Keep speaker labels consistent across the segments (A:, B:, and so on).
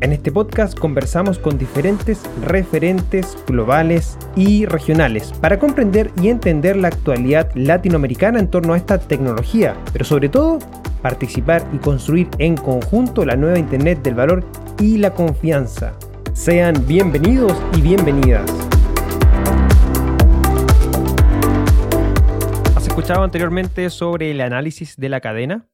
A: En este podcast conversamos con diferentes referentes globales y regionales para comprender y entender la actualidad latinoamericana en torno a esta tecnología, pero sobre todo participar y construir en conjunto la nueva Internet del valor y la confianza. Sean bienvenidos y bienvenidas. ¿Has escuchado anteriormente sobre el análisis de la cadena?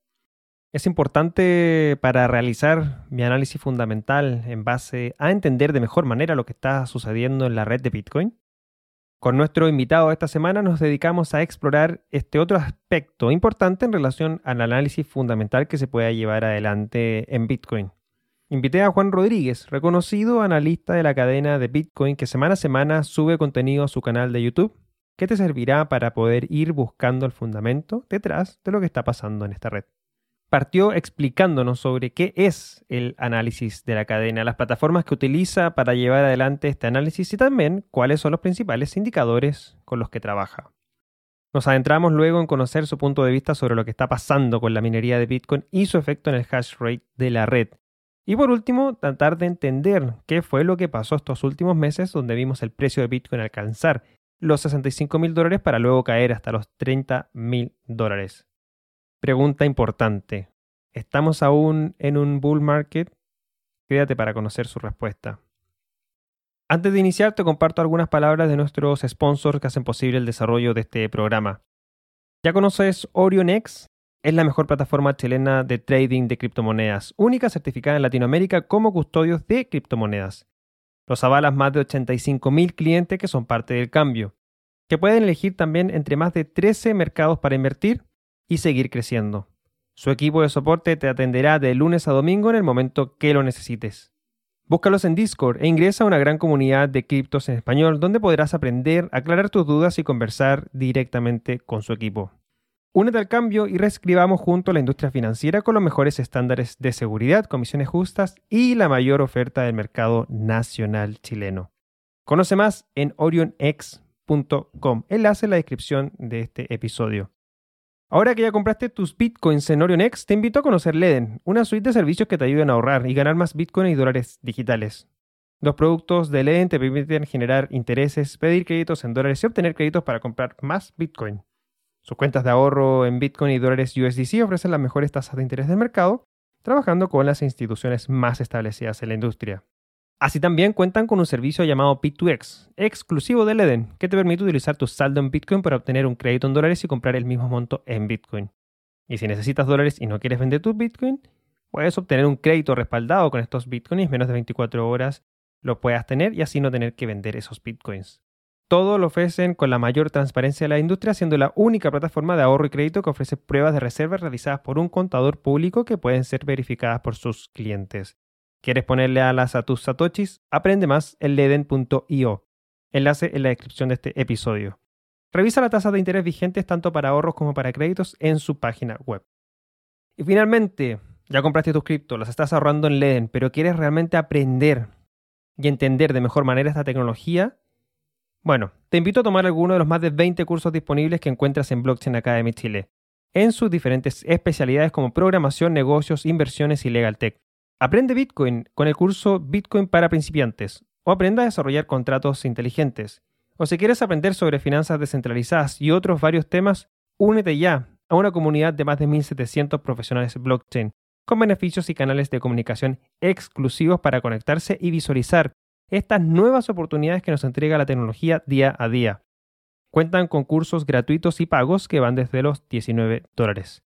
A: Es importante para realizar mi análisis fundamental en base a entender de mejor manera lo que está sucediendo en la red de Bitcoin. Con nuestro invitado esta semana nos dedicamos a explorar este otro aspecto importante en relación al análisis fundamental que se pueda llevar adelante en Bitcoin. Invité a Juan Rodríguez, reconocido analista de la cadena de Bitcoin que semana a semana sube contenido a su canal de YouTube, que te servirá para poder ir buscando el fundamento detrás de lo que está pasando en esta red partió explicándonos sobre qué es el análisis de la cadena, las plataformas que utiliza para llevar adelante este análisis y también cuáles son los principales indicadores con los que trabaja. Nos adentramos luego en conocer su punto de vista sobre lo que está pasando con la minería de Bitcoin y su efecto en el hash rate de la red. Y por último, tratar de entender qué fue lo que pasó estos últimos meses donde vimos el precio de Bitcoin alcanzar los 65 mil dólares para luego caer hasta los 30 mil dólares. Pregunta importante. ¿Estamos aún en un bull market? Quédate para conocer su respuesta. Antes de iniciar, te comparto algunas palabras de nuestros sponsors que hacen posible el desarrollo de este programa. ¿Ya conoces OrionX? Es la mejor plataforma chilena de trading de criptomonedas, única certificada en Latinoamérica como custodios de criptomonedas. Los avalas más de 85.000 clientes que son parte del cambio, que pueden elegir también entre más de 13 mercados para invertir y seguir creciendo. Su equipo de soporte te atenderá de lunes a domingo en el momento que lo necesites. Búscalos en Discord e ingresa a una gran comunidad de criptos en español donde podrás aprender, aclarar tus dudas y conversar directamente con su equipo. Únete al cambio y reescribamos junto a la industria financiera con los mejores estándares de seguridad, comisiones justas y la mayor oferta del mercado nacional chileno. Conoce más en orionx.com. Enlace en la descripción de este episodio. Ahora que ya compraste tus bitcoins en OrionX, te invito a conocer Leden, una suite de servicios que te ayudan a ahorrar y ganar más bitcoin y dólares digitales. Los productos de Leden te permiten generar intereses, pedir créditos en dólares y obtener créditos para comprar más bitcoin. Sus cuentas de ahorro en bitcoin y dólares USDC ofrecen las mejores tasas de interés del mercado, trabajando con las instituciones más establecidas en la industria. Así también cuentan con un servicio llamado P2X, exclusivo de Leden, que te permite utilizar tu saldo en Bitcoin para obtener un crédito en dólares y comprar el mismo monto en Bitcoin. Y si necesitas dólares y no quieres vender tu Bitcoin, puedes obtener un crédito respaldado con estos Bitcoins menos de 24 horas lo puedas tener y así no tener que vender esos Bitcoins. Todo lo ofrecen con la mayor transparencia de la industria, siendo la única plataforma de ahorro y crédito que ofrece pruebas de reserva realizadas por un contador público que pueden ser verificadas por sus clientes. ¿Quieres ponerle alas a tus satoshis? Aprende más en leden.io. Enlace en la descripción de este episodio. Revisa la tasa de interés vigentes tanto para ahorros como para créditos en su página web. Y finalmente, ya compraste tus cripto, las estás ahorrando en Leden, pero quieres realmente aprender y entender de mejor manera esta tecnología. Bueno, te invito a tomar alguno de los más de 20 cursos disponibles que encuentras en Blockchain Academy Chile, en sus diferentes especialidades como programación, negocios, inversiones y legal tech. Aprende Bitcoin con el curso Bitcoin para principiantes o aprenda a desarrollar contratos inteligentes. O si quieres aprender sobre finanzas descentralizadas y otros varios temas, únete ya a una comunidad de más de 1.700 profesionales blockchain con beneficios y canales de comunicación exclusivos para conectarse y visualizar estas nuevas oportunidades que nos entrega la tecnología día a día. Cuentan con cursos gratuitos y pagos que van desde los 19 dólares.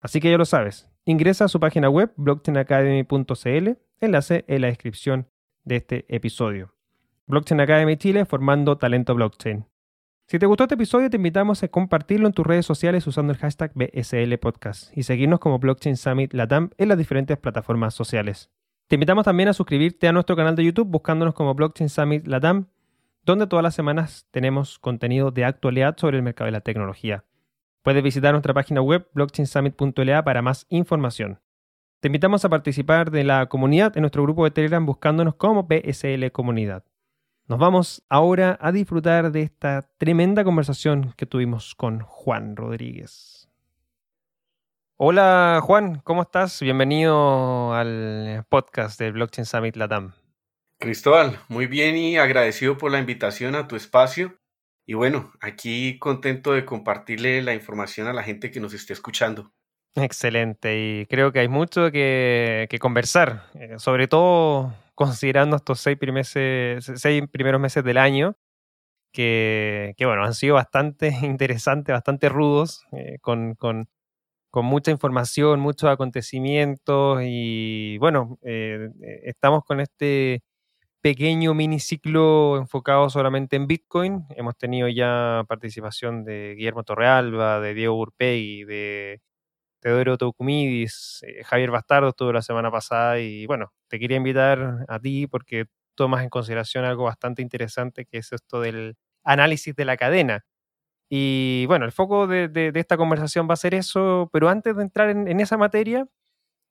A: Así que ya lo sabes, Ingresa a su página web blockchainacademy.cl, enlace en la descripción de este episodio. Blockchain Academy Chile formando talento blockchain. Si te gustó este episodio, te invitamos a compartirlo en tus redes sociales usando el hashtag BSL Podcast y seguirnos como Blockchain Summit Latam en las diferentes plataformas sociales. Te invitamos también a suscribirte a nuestro canal de YouTube buscándonos como Blockchain Summit Latam, donde todas las semanas tenemos contenido de actualidad sobre el mercado de la tecnología. Puedes visitar nuestra página web blockchainsummit.la para más información. Te invitamos a participar de la comunidad en nuestro grupo de Telegram buscándonos como PSL Comunidad. Nos vamos ahora a disfrutar de esta tremenda conversación que tuvimos con Juan Rodríguez. Hola Juan, ¿cómo estás? Bienvenido al podcast del Blockchain Summit Latam.
B: Cristóbal, muy bien y agradecido por la invitación a tu espacio. Y bueno, aquí contento de compartirle la información a la gente que nos esté escuchando.
A: Excelente, y creo que hay mucho que, conversar, eh, sobre todo considerando estos seis, seis, primeros meses del año, que, bueno, han sido bastante interesantes, bastante rudos, eh, con, con con mucha información, muchos acontecimientos y bueno, eh, estamos con este pequeño miniciclo enfocado solamente en Bitcoin. Hemos tenido ya participación de Guillermo Torrealba, de Diego Urpegui, de Teodoro Toucumidis, eh, Javier Bastardo estuvo la semana pasada y bueno, te quería invitar a ti porque tomas en consideración algo bastante interesante que es esto del análisis de la cadena. Y bueno, el foco de, esta conversación va a ser eso, pero antes de entrar en, esa materia,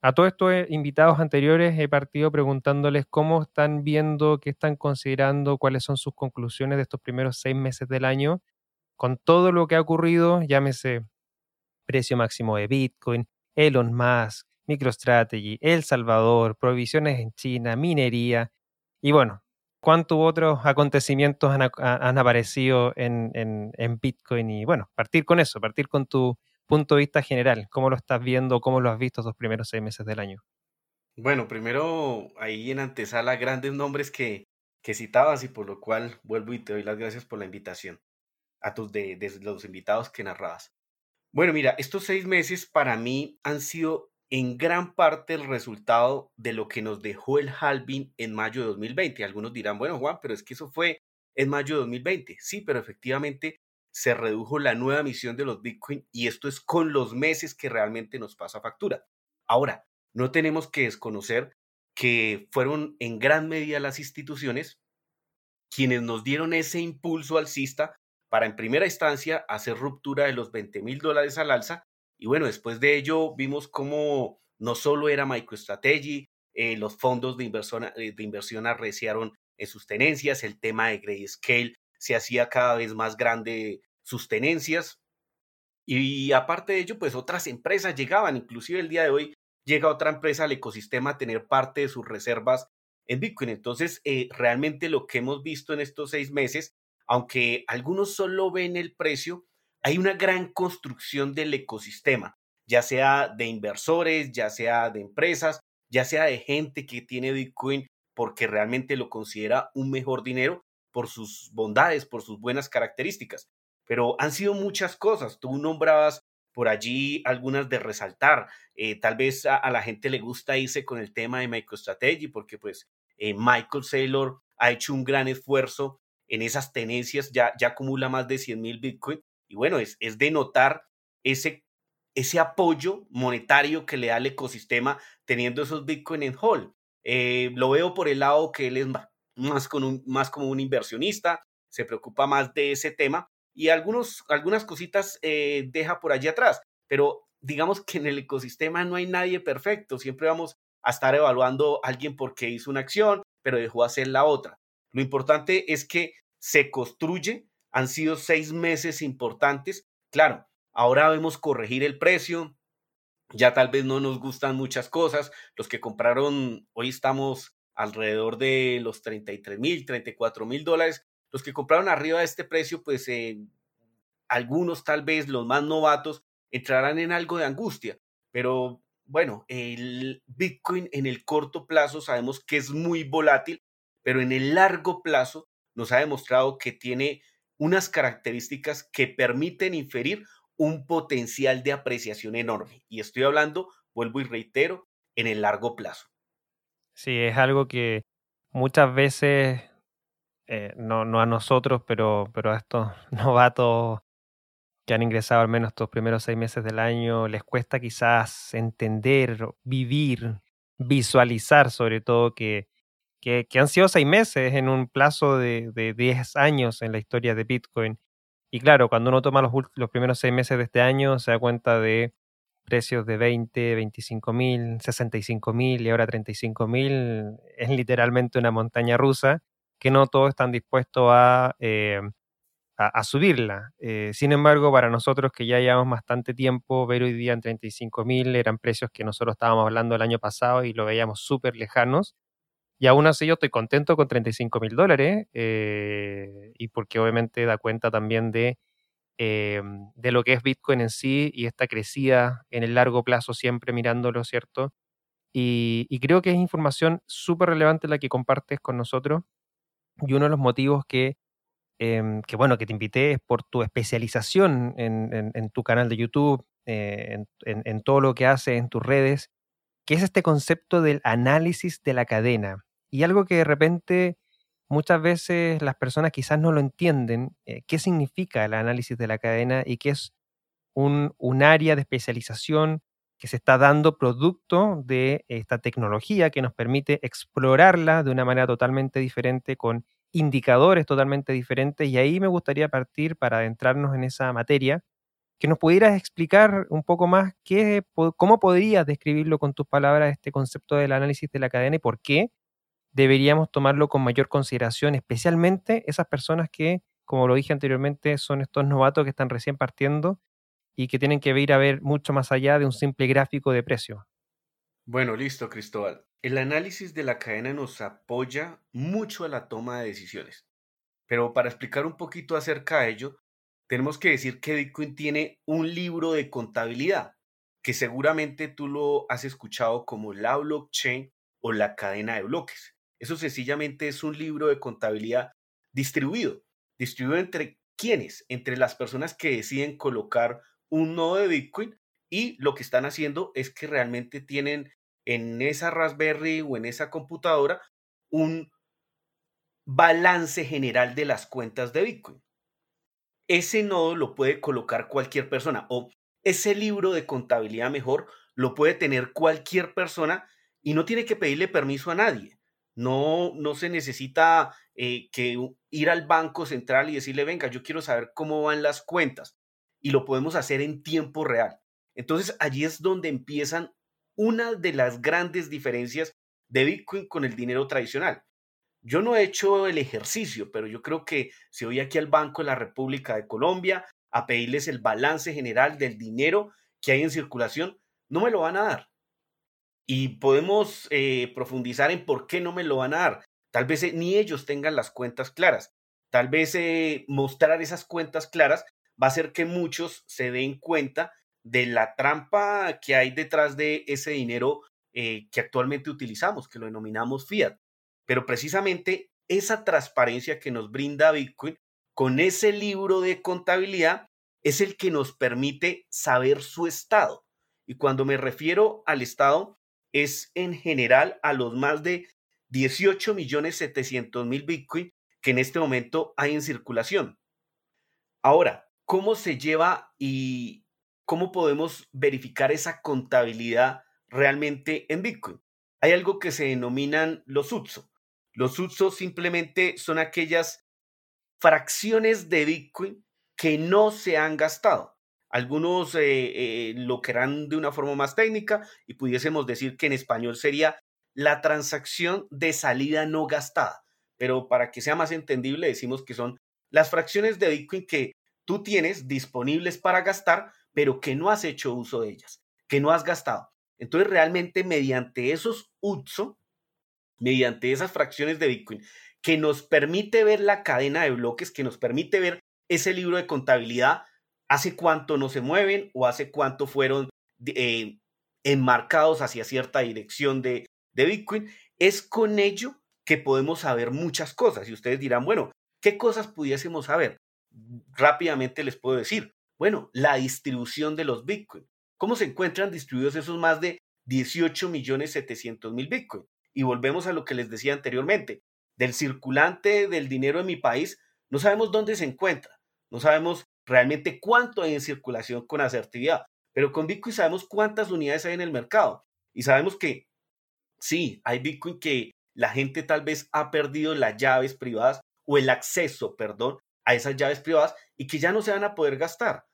A: a todos estos eh, invitados anteriores he partido preguntándoles cómo están viendo, qué están considerando, cuáles son sus conclusiones de estos primeros seis meses del año, con todo lo que ha ocurrido, llámese precio máximo de Bitcoin, Elon Musk, MicroStrategy, El Salvador, provisiones en China, minería, y bueno, cuántos otros acontecimientos han, aparecido en, Bitcoin y bueno, partir con eso, partir con tu punto de vista general, cómo lo estás viendo, cómo lo has visto estos primeros seis meses del año.
B: Bueno, primero ahí en antesala grandes nombres que, que citabas y por lo cual vuelvo y te doy las gracias por la invitación a tus de, los invitados que narrabas. Bueno, mira, estos seis meses para mí han sido en gran parte el resultado de lo que nos dejó el halving en mayo de 2020. Algunos dirán, bueno, Juan, pero es que eso fue en mayo de 2020. Sí, pero efectivamente se redujo la nueva emisión de los Bitcoin y esto es con los meses que realmente nos pasa factura. Ahora, no tenemos que desconocer que fueron en gran medida las instituciones quienes nos dieron ese impulso alcista para en primera instancia hacer ruptura de los 20 mil dólares al alza y bueno, después de ello vimos cómo no solo era MicroStrategy, eh, los fondos de inversión, eh, de inversión arreciaron en sus tenencias, el tema de Grayscale se hacía cada vez más grande sus tenencias. Y aparte de ello, pues otras empresas llegaban, inclusive el día de hoy llega otra empresa al ecosistema a tener parte de sus reservas en Bitcoin. Entonces, eh, realmente lo que hemos visto en estos seis meses, aunque algunos solo ven el precio, hay una gran construcción del ecosistema, ya sea de inversores, ya sea de empresas, ya sea de gente que tiene Bitcoin porque realmente lo considera un mejor dinero por sus bondades, por sus buenas características. Pero han sido muchas cosas. Tú nombrabas por allí algunas de resaltar. Eh, tal vez a, la gente le gusta irse con el tema de MicroStrategy porque pues eh, Michael Saylor ha hecho un gran esfuerzo en esas tenencias, ya, ya acumula más de 100 mil Bitcoin y bueno, es, es de notar ese, ese apoyo monetario que le da el ecosistema teniendo esos Bitcoin en hold. Eh, lo veo por el lado que él es más, con un, más como un inversionista, se preocupa más de ese tema y algunos, algunas cositas eh, deja por allí atrás, pero digamos que en el ecosistema no hay nadie perfecto, siempre vamos a estar evaluando a alguien porque hizo una acción, pero dejó hacer la otra. Lo importante es que se construye han sido seis meses importantes. Claro, ahora vemos corregir el precio. Ya tal vez no nos gustan muchas cosas. Los que compraron, hoy estamos alrededor de los 33 mil, 34 mil dólares. Los que compraron arriba de este precio, pues eh, algunos tal vez los más novatos entrarán en algo de angustia. Pero bueno, el Bitcoin en el corto plazo sabemos que es muy volátil, pero en el largo plazo nos ha demostrado que tiene unas características que permiten inferir un potencial de apreciación enorme. Y estoy hablando, vuelvo y reitero, en el largo plazo.
A: Sí, es algo que muchas veces, eh, no, no, a nosotros, pero, pero a estos novatos que han ingresado al menos estos primeros seis meses del año, les cuesta quizás entender, vivir visualizar sobre todo que, que, han sido seis meses en un plazo de, de 10 años en la historia de Bitcoin. Y claro, cuando uno toma los, los primeros seis meses de este año, se da cuenta de precios de 20, 25 mil, 65 mil y ahora 35 mil. Es literalmente una montaña rusa que no todos están dispuestos a, eh, a, subirla. Eh, sin embargo, para nosotros que ya llevamos bastante tiempo, ver hoy día en 35 mil eran precios que nosotros estábamos hablando el año pasado y lo veíamos súper lejanos. Y aún así yo estoy contento con 35 mil dólares eh, y porque obviamente da cuenta también de, em, de lo que es Bitcoin en sí y esta crecida en el largo plazo siempre mirándolo, ¿cierto? Y, creo que es información súper relevante la que compartes con nosotros y uno de los motivos que Em, que bueno, que te invité por tu especialización en, tu canal de YouTube, eh, en, todo lo que haces en tus redes, que es este concepto del análisis de la cadena. Y algo que de repente muchas veces las personas quizás no lo entienden, eh, qué significa el análisis de la cadena y qué es un, un área de especialización que se está dando producto de esta tecnología que nos permite explorarla de una manera totalmente diferente con indicadores totalmente diferentes. Y ahí me gustaría partir para adentrarnos en esa materia, que nos pudieras explicar un poco más qué, cómo podrías describirlo con tus palabras este concepto del análisis de la cadena y por qué deberíamos tomarlo con mayor consideración, especialmente esas personas que, como lo dije anteriormente, son estos novatos que están recién partiendo y que tienen que ir a ver mucho más allá de un simple gráfico de precio.
B: Bueno, listo, Cristóbal. El análisis de la cadena nos apoya mucho a la toma de decisiones. Pero para explicar un poquito acerca de ello, tenemos que decir que Bitcoin tiene un libro de contabilidad, que seguramente tú lo has escuchado como la blockchain o la cadena de bloques. Eso sencillamente es un libro de contabilidad distribuido. ¿Distribuido entre quiénes? Entre las personas que deciden colocar un nodo de Bitcoin y lo que están haciendo es que realmente tienen en esa Raspberry o en esa computadora un balance general de las cuentas de Bitcoin. Ese nodo lo puede colocar cualquier persona o ese libro de contabilidad mejor lo puede tener cualquier persona y no tiene que pedirle permiso a nadie. No, no se necesita eh, que ir al banco central y decirle, venga, yo quiero saber cómo van las cuentas. Y lo podemos hacer en tiempo real. Entonces allí es donde empiezan una de las grandes diferencias de Bitcoin con el dinero tradicional. Yo no he hecho el ejercicio, pero yo creo que si voy aquí al Banco de la República de Colombia a pedirles el balance general del dinero que hay en circulación, no me lo van a dar. Y podemos eh, profundizar en por qué no me lo van a dar. Tal vez eh, ni ellos tengan las cuentas claras. Tal vez eh, mostrar esas cuentas claras va a hacer que muchos se den cuenta de la trampa que hay detrás de ese dinero eh, que actualmente utilizamos, que lo denominamos fiat. Pero precisamente esa transparencia que nos brinda Bitcoin con ese libro de contabilidad es el que nos permite saber su estado. Y cuando me refiero al estado, es en general a los más de 18 millones 700 mil Bitcoin que en este momento hay en circulación. Ahora, ¿cómo se lleva y ¿cómo podemos verificar esa contabilidad realmente en Bitcoin? Hay algo que se denominan los UTSO. Los UTSO simplemente son aquellas fracciones de Bitcoin que no se han gastado. Algunos eh, eh, lo querrán de una forma más técnica y pudiésemos decir que en español sería la transacción de salida no gastada. Pero para que sea más entendible, decimos que son las fracciones de Bitcoin que tú tienes disponibles para gastar, pero que no has hecho uso de ellas, que no has gastado. Entonces, realmente mediante esos UTSO, mediante esas fracciones de Bitcoin, que nos permite ver la cadena de bloques, que nos permite ver ese libro de contabilidad, hace cuánto no se mueven o hace cuánto fueron eh, enmarcados hacia cierta dirección de, de Bitcoin, es con ello que podemos saber muchas cosas. Y ustedes dirán, bueno, ¿qué cosas pudiésemos saber? Rápidamente les puedo decir, bueno, la distribución de los Bitcoin. ¿Cómo se encuentran distribuidos esos más de 18 millones 700 mil Bitcoin? Y volvemos a lo que les decía anteriormente. Del circulante del dinero en mi país, no sabemos dónde se encuentra. No sabemos realmente cuánto hay en circulación con asertividad. Pero con Bitcoin sabemos cuántas unidades hay en el mercado. Y sabemos que Sí, hay Bitcoin que la gente tal vez ha perdido las llaves privadas o el acceso, perdón, a esas llaves privadas y que ya no se van a poder gastar.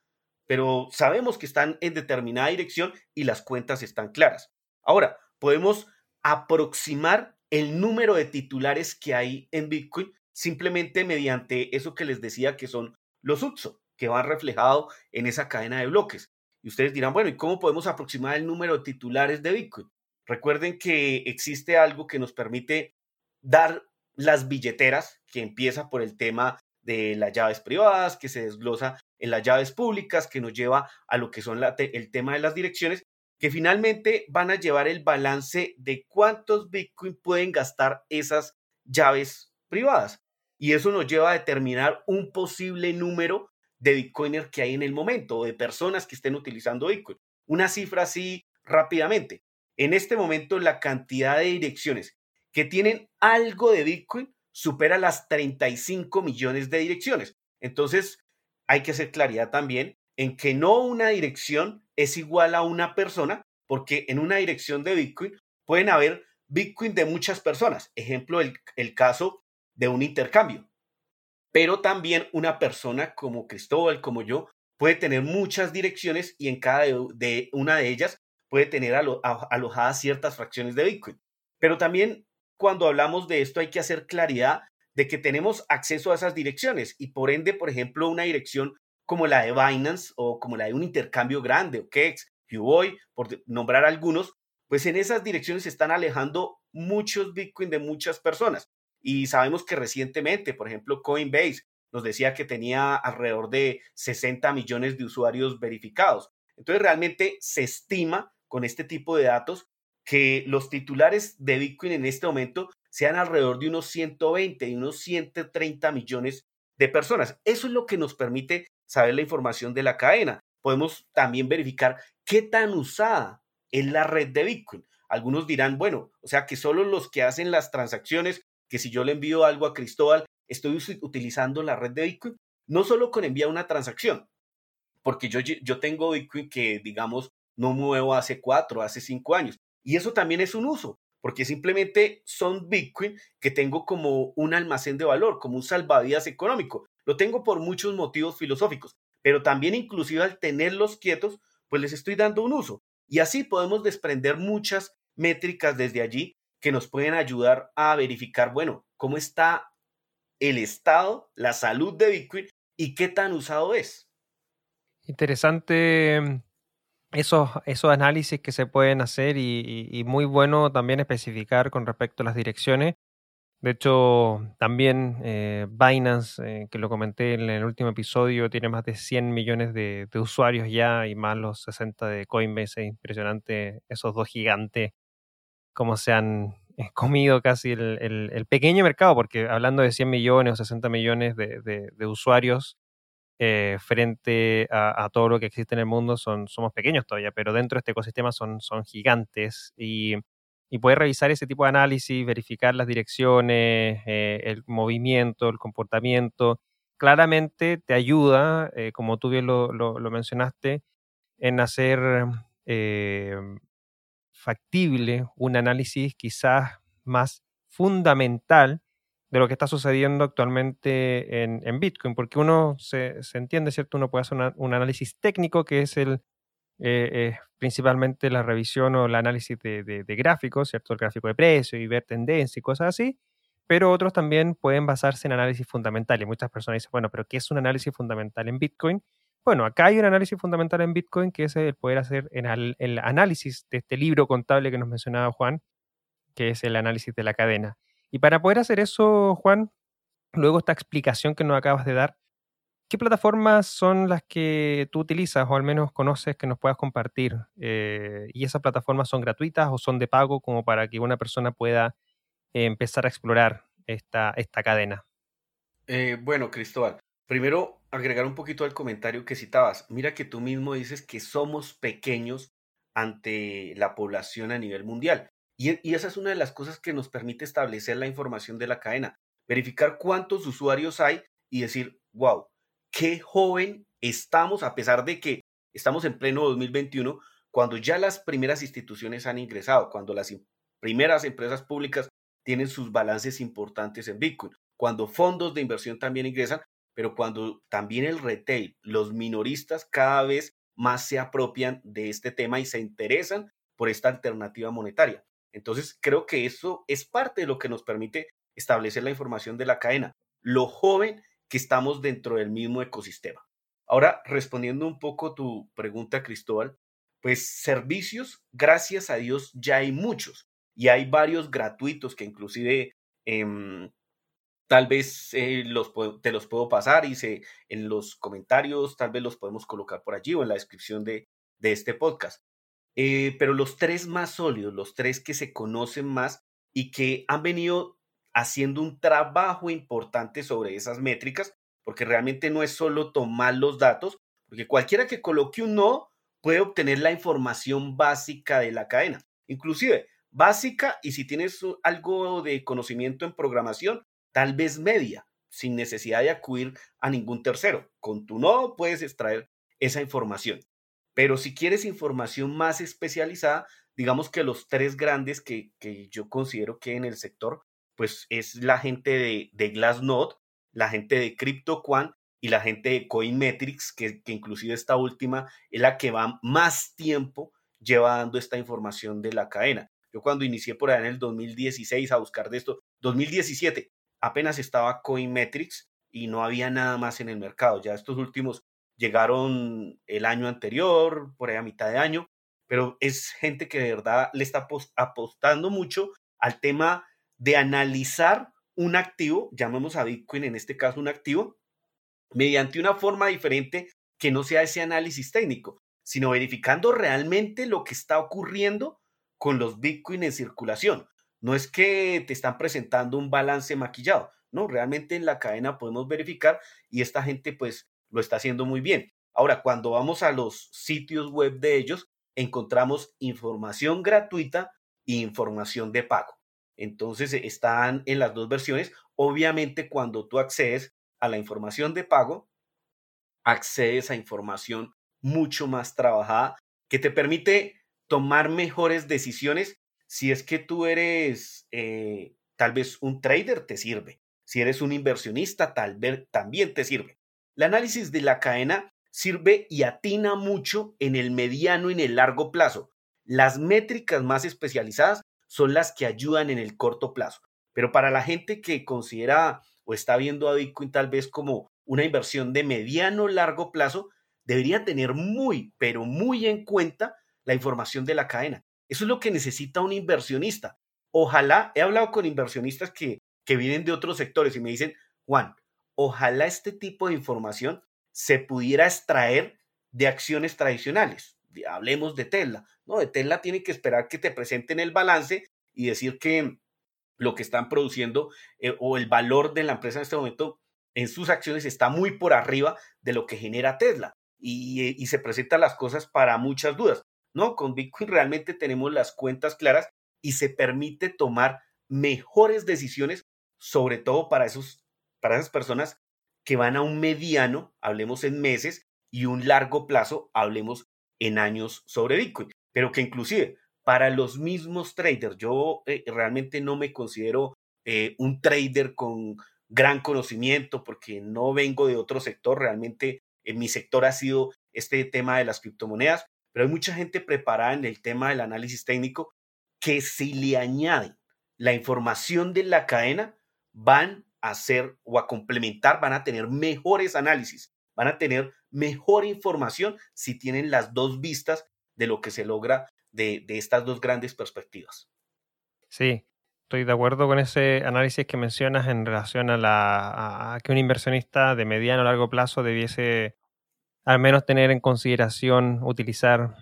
B: Pero sabemos que están en determinada dirección y las cuentas están claras. Ahora, podemos aproximar el número de titulares que hay en Bitcoin simplemente mediante eso que les decía que son los UTSO, que van reflejados en esa cadena de bloques. Y ustedes dirán, bueno, ¿y cómo podemos aproximar el número de titulares de Bitcoin? Recuerden que existe algo que nos permite dar las billeteras, que empieza por el tema de las llaves privadas, que se desglosa en las llaves públicas, que nos lleva a lo que son el tema de las direcciones, que finalmente van a llevar el balance de cuántos Bitcoin pueden gastar esas llaves privadas. Y eso nos lleva a determinar un posible número de Bitcoiners que hay en el momento o de personas que estén utilizando Bitcoin. Una cifra así rápidamente. En este momento la cantidad de direcciones que tienen algo de Bitcoin supera las 35 millones de direcciones. Entonces, hay que hacer claridad también en que no una dirección es igual a una persona, porque en una dirección de Bitcoin pueden haber Bitcoin de muchas personas. Ejemplo, el, el caso de un intercambio. Pero también una persona como Cristóbal, como yo, puede tener muchas direcciones y en cada de, una de ellas puede tener alojadas ciertas fracciones de Bitcoin. Pero también cuando hablamos de esto hay que hacer claridad de que tenemos acceso a esas direcciones y por ende, por ejemplo, una dirección como la de Binance o como la de un intercambio grande o Kex, Uboy, por nombrar algunos, pues en esas direcciones se están alejando muchos Bitcoin de muchas personas. Y sabemos que recientemente, por ejemplo, Coinbase nos decía que tenía alrededor de 60 millones de usuarios verificados. Entonces, realmente se estima con este tipo de datos que los titulares de Bitcoin en este momento sean alrededor de unos 120 y unos 130 millones de personas. Eso es lo que nos permite saber la información de la cadena. Podemos también verificar qué tan usada es la red de Bitcoin. Algunos dirán, bueno, o sea que solo los que hacen las transacciones que si yo le envío algo a Cristóbal, estoy utilizando la red de Bitcoin, no solo con enviar una transacción, porque yo, yo tengo Bitcoin que, digamos, no muevo hace cuatro, hace cinco años, y eso también es un uso, porque simplemente son Bitcoin que tengo como un almacén de valor, como un salvavidas económico. Lo tengo por muchos motivos filosóficos, pero también inclusive al tenerlos quietos, pues les estoy dando un uso. Y así podemos desprender muchas métricas desde allí que nos pueden ayudar a verificar, bueno, cómo está el estado, la salud de Bitcoin y qué tan usado es.
A: Interesante mm, esos, esos análisis que se pueden hacer y, muy bueno también especificar con respecto a las direcciones. De hecho, también eh, Binance, eh, que lo comenté en el último episodio, tiene más de 100 millones de, de usuarios ya y más los 60 de Coinbase. Es impresionante esos dos gigantes cómo se han eh, comido casi el, pequeño mercado, porque hablando de 100 millones o 60 millones de, usuarios eh, frente a, todo lo que existe en el mundo, son, somos pequeños todavía, pero dentro de este ecosistema son, son gigantes. Y, y poder revisar ese tipo de análisis, verificar las direcciones, eh, el movimiento, el comportamiento, claramente te ayuda, como tú bien lo, lo mencionaste, en hacer factible un análisis quizás más fundamental de lo que está sucediendo actualmente en, Bitcoin, porque uno se, entiende, ¿cierto? Uno puede hacer un análisis técnico, que es el eh, principalmente la revisión o el análisis de, gráficos, ¿cierto? El gráfico de precio y ver tendencia y cosas así, pero otros también pueden basarse en análisis fundamentales. Muchas personas dicen, bueno, pero ¿qué es un análisis fundamental en Bitcoin? Bueno, acá hay un análisis fundamental en Bitcoin que es el poder hacer el, análisis de este libro contable que nos mencionaba Juan, que es el análisis de la cadena. Y para poder hacer eso, Juan, luego esta explicación que nos acabas de dar, ¿qué plataformas son las que tú utilizas o al menos conoces que nos puedas compartir? Eh, ¿Y esas plataformas son gratuitas o son de pago como para que una persona pueda empezar a explorar esta, esta cadena?
B: Eh, bueno, Cristóbal, Primero, agregar un poquito al comentario que citabas. Mira que tú mismo dices que somos pequeños ante la población a nivel mundial. Y, y, esa es una de las cosas que nos permite establecer la información de la cadena. Verificar cuántos usuarios hay y decir, wow, qué joven estamos, a pesar de que estamos en pleno 2021, cuando ya las primeras instituciones han ingresado, cuando las primeras empresas públicas tienen sus balances importantes en Bitcoin, cuando fondos de inversión también ingresan, pero cuando también el retail, los minoristas cada vez más se apropian de este tema y se interesan por esta alternativa monetaria. Entonces, creo que eso es parte de lo que nos permite establecer la información de la cadena, lo joven que estamos dentro del mismo ecosistema. Ahora, respondiendo un poco tu pregunta, Cristóbal, pues servicios, gracias a Dios, ya hay muchos y hay varios gratuitos que inclusive em, tal vez eh, te los puedo pasar y se, en los comentarios tal vez los podemos colocar por allí o en la descripción de, de este podcast. Eh, pero los tres más sólidos, los tres que se conocen más y que han venido haciendo un trabajo importante sobre esas métricas, porque realmente no es solo tomar los datos, porque cualquiera que coloque un no puede obtener la información básica de la cadena, inclusive básica y si tienes algo de conocimiento en programación, tal vez media, sin necesidad de acudir a ningún tercero. Con tu no puedes extraer esa información. Pero si quieres información más especializada, digamos que los tres grandes que, yo considero que en el sector, pues es la gente de, de Glassnode, la gente de CryptoQuant y la gente de Coinmetrics, que, que inclusive esta última es la que va más tiempo lleva dando esta información de la cadena. Yo cuando inicié por allá en el 2016 a buscar de esto, 2017, apenas estaba Coinmetrics y no había nada más en el mercado. Ya estos últimos llegaron el año anterior, por ahí a mitad de año, pero es gente que de verdad le está apostando mucho al tema de analizar un activo, llamemos a Bitcoin en este caso un activo, mediante una forma diferente que no sea ese análisis técnico, sino verificando realmente lo que está ocurriendo con los Bitcoin en circulación. No es que te están presentando un balance maquillado, no, realmente en la cadena podemos verificar y esta gente pues lo está haciendo muy bien. Ahora, cuando vamos a los sitios web de ellos, encontramos información gratuita e información de pago. Entonces, están en las dos versiones. Obviamente, cuando tú accedes a la información de pago, accedes a información mucho más trabajada que te permite tomar mejores decisiones. Si es que tú eres eh, tal vez un trader, te sirve. Si eres un inversionista, tal vez también te sirve. El análisis de la cadena sirve y atina mucho en el mediano y en el largo plazo. Las métricas más especializadas son las que ayudan en el corto plazo. Pero para la gente que considera o está viendo a Bitcoin tal vez como una inversión de mediano largo plazo, debería tener muy, pero muy en cuenta la información de la cadena. Eso es lo que necesita un inversionista. Ojalá, he hablado con inversionistas que, que vienen de otros sectores y me dicen, Juan, ojalá este tipo de información se pudiera extraer de acciones tradicionales. Hablemos de Tesla. No, de Tesla tiene que esperar que te presenten el balance y decir que lo que están produciendo eh, o el valor de la empresa en este momento en sus acciones está muy por arriba de lo que genera Tesla y, y se presentan las cosas para muchas dudas. No, con Bitcoin realmente tenemos las cuentas claras y se permite tomar mejores decisiones, sobre todo para esos para esas personas que van a un mediano, hablemos en meses, y un largo plazo, hablemos en años sobre Bitcoin. Pero que inclusive para los mismos traders, yo eh, realmente no me considero eh, un trader con gran conocimiento porque no vengo de otro sector, realmente en mi sector ha sido este tema de las criptomonedas, pero hay mucha gente preparada en el tema del análisis técnico que si le añaden la información de la cadena, van hacer o a complementar, van a tener mejores análisis, van a tener mejor información si tienen las dos vistas de lo que se logra de, estas dos grandes perspectivas.
A: Sí, estoy de acuerdo con ese análisis que mencionas en relación a, la, a que un inversionista de mediano a largo plazo debiese al menos tener en consideración utilizar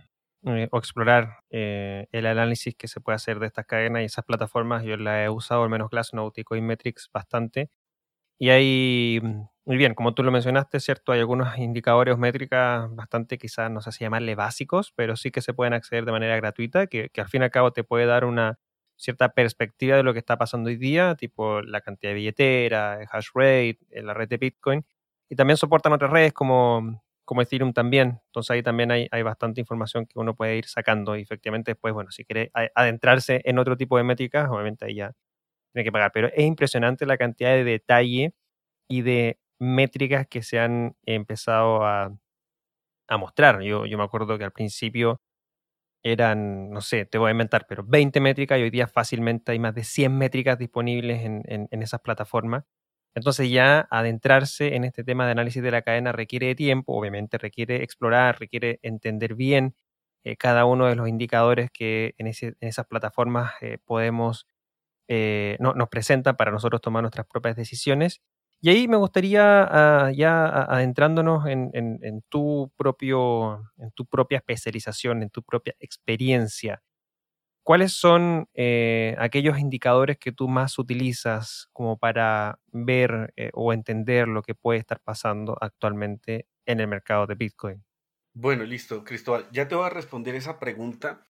A: eh, o explorar eh, el análisis que se puede hacer de estas cadenas y esas plataformas. Yo la he usado, al menos Glassnode y Coinmetrics, bastante. Y hay, mm, muy bien, como tú lo mencionaste, ¿cierto? Hay algunos indicadores o métricas bastante, quizás no sé si llamarle básicos, pero sí que se pueden acceder de manera gratuita, que, que al fin y al cabo te puede dar una cierta perspectiva de lo que está pasando hoy día, tipo la cantidad de billetera, el hash rate, la red de Bitcoin. Y también soportan otras redes como como Ethereum también. Entonces ahí también hay, hay bastante información que uno puede ir sacando y efectivamente después, bueno, si quiere adentrarse en otro tipo de métricas, obviamente ahí ya tiene que pagar. Pero es impresionante la cantidad de detalle y de métricas que se han empezado a, a mostrar. Yo, yo me acuerdo que al principio eran, no sé, te voy a inventar, pero 20 métricas y hoy día fácilmente hay más de 100 métricas disponibles en, en esas plataformas. Entonces ya adentrarse en este tema de análisis de la cadena requiere de tiempo, obviamente requiere explorar, requiere entender bien eh, cada uno de los indicadores que en, esas plataformas eh, podemos, eh, no, nos presentan para nosotros tomar nuestras propias decisiones. Y ahí me gustaría, ah, ya adentrándonos en, en, tu propio, en tu propia especialización, en tu propia experiencia, ¿Cuáles son eh, aquellos indicadores que tú más utilizas como para ver eh, o entender lo que puede estar pasando actualmente en el mercado de Bitcoin?
B: Bueno, listo, Cristóbal. Ya te voy a responder esa pregunta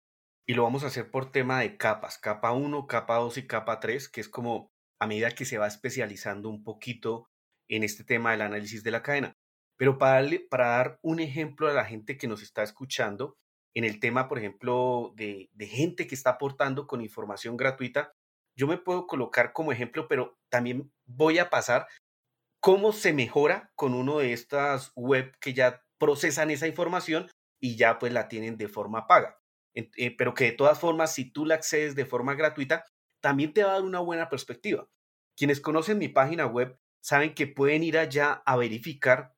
B: y lo vamos a hacer por tema de capas, capa 1, capa 2 y capa 3, que es como a medida que se va especializando un poquito en este tema del análisis de la cadena. Pero para, para dar un ejemplo a la gente que nos está escuchando, en el tema, por ejemplo, de, gente que está aportando con información gratuita, yo me puedo colocar como ejemplo, pero también voy a pasar cómo se mejora con uno de estas web que ya procesan esa información y ya pues la tienen de forma paga. Eh, pero que de todas formas, si tú la accedes de forma gratuita, también te va a dar una buena perspectiva. Quienes conocen mi página web saben que pueden ir allá a verificar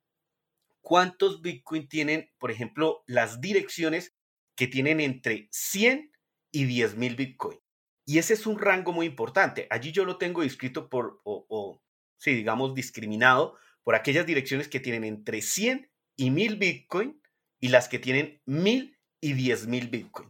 B: cuántos Bitcoin tienen, por ejemplo, las direcciones que tienen entre 100 y 10 mil Bitcoin. Y ese es un rango muy importante. Allí yo lo tengo descrito por, o, o sí, digamos, discriminado por aquellas direcciones que tienen entre 100 y 1000 Bitcoin y las que tienen 1000 y 10 mil Bitcoin.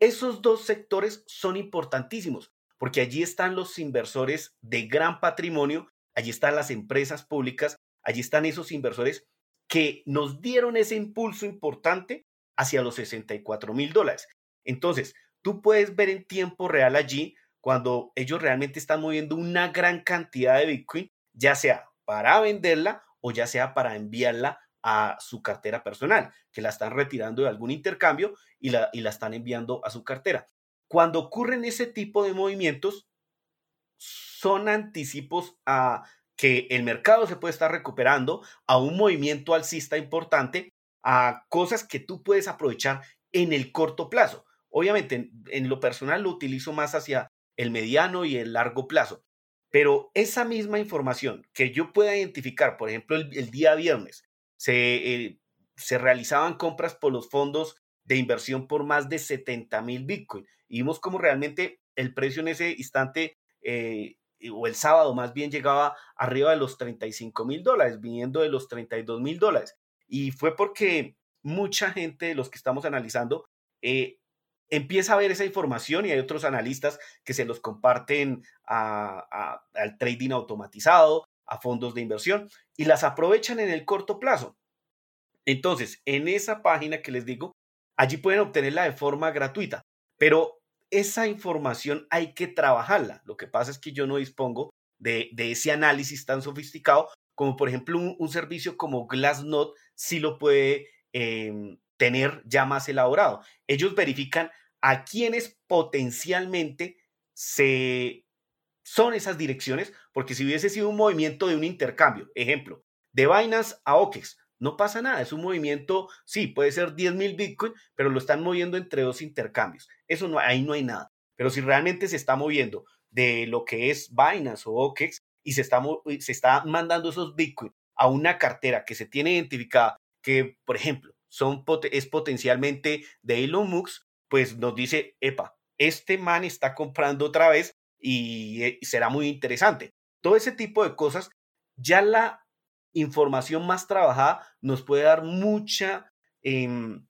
B: Esos dos sectores son importantísimos porque allí están los inversores de gran patrimonio, allí están las empresas públicas, allí están esos inversores que nos dieron ese impulso importante hacia los 64 mil dólares. Entonces, tú puedes ver en tiempo real allí cuando ellos realmente están moviendo una gran cantidad de Bitcoin, ya sea para venderla o ya sea para enviarla a su cartera personal, que la están retirando de algún intercambio y la, y la están enviando a su cartera. Cuando ocurren ese tipo de movimientos, son anticipos a que el mercado se puede estar recuperando, a un movimiento alcista importante a cosas que tú puedes aprovechar en el corto plazo. Obviamente, en, lo personal lo utilizo más hacia el mediano y el largo plazo, pero esa misma información que yo pueda identificar, por ejemplo, el, día viernes, se, eh, se realizaban compras por los fondos de inversión por más de 70 mil Bitcoin. Y vimos cómo realmente el precio en ese instante, eh, o el sábado más bien, llegaba arriba de los 35 mil dólares, viniendo de los 32 mil dólares. Y fue porque mucha gente de los que estamos analizando eh, empieza a ver esa información y hay otros analistas que se los comparten al trading automatizado, a fondos de inversión y las aprovechan en el corto plazo. Entonces, en esa página que les digo, allí pueden obtenerla de forma gratuita, pero esa información hay que trabajarla. Lo que pasa es que yo no dispongo de, de ese análisis tan sofisticado como por ejemplo un, servicio como Glassnode sí lo puede em, tener ya más elaborado. Ellos verifican a quienes potencialmente se son esas direcciones, porque si hubiese sido un movimiento de un intercambio, ejemplo, de Binance a OKEX, no pasa nada, es un movimiento, sí, puede ser 10 mil Bitcoin, pero lo están moviendo entre dos intercambios. Eso no, ahí no hay nada. Pero si realmente se está moviendo de lo que es Binance o OKEX, y se está, se está mandando esos Bitcoin a una cartera que se tiene identificada, que por ejemplo son, es potencialmente de Elon Musk, pues nos dice, epa, este man está comprando otra vez y, eh, será muy interesante. Todo ese tipo de cosas, ya la información más trabajada nos puede dar mucha em,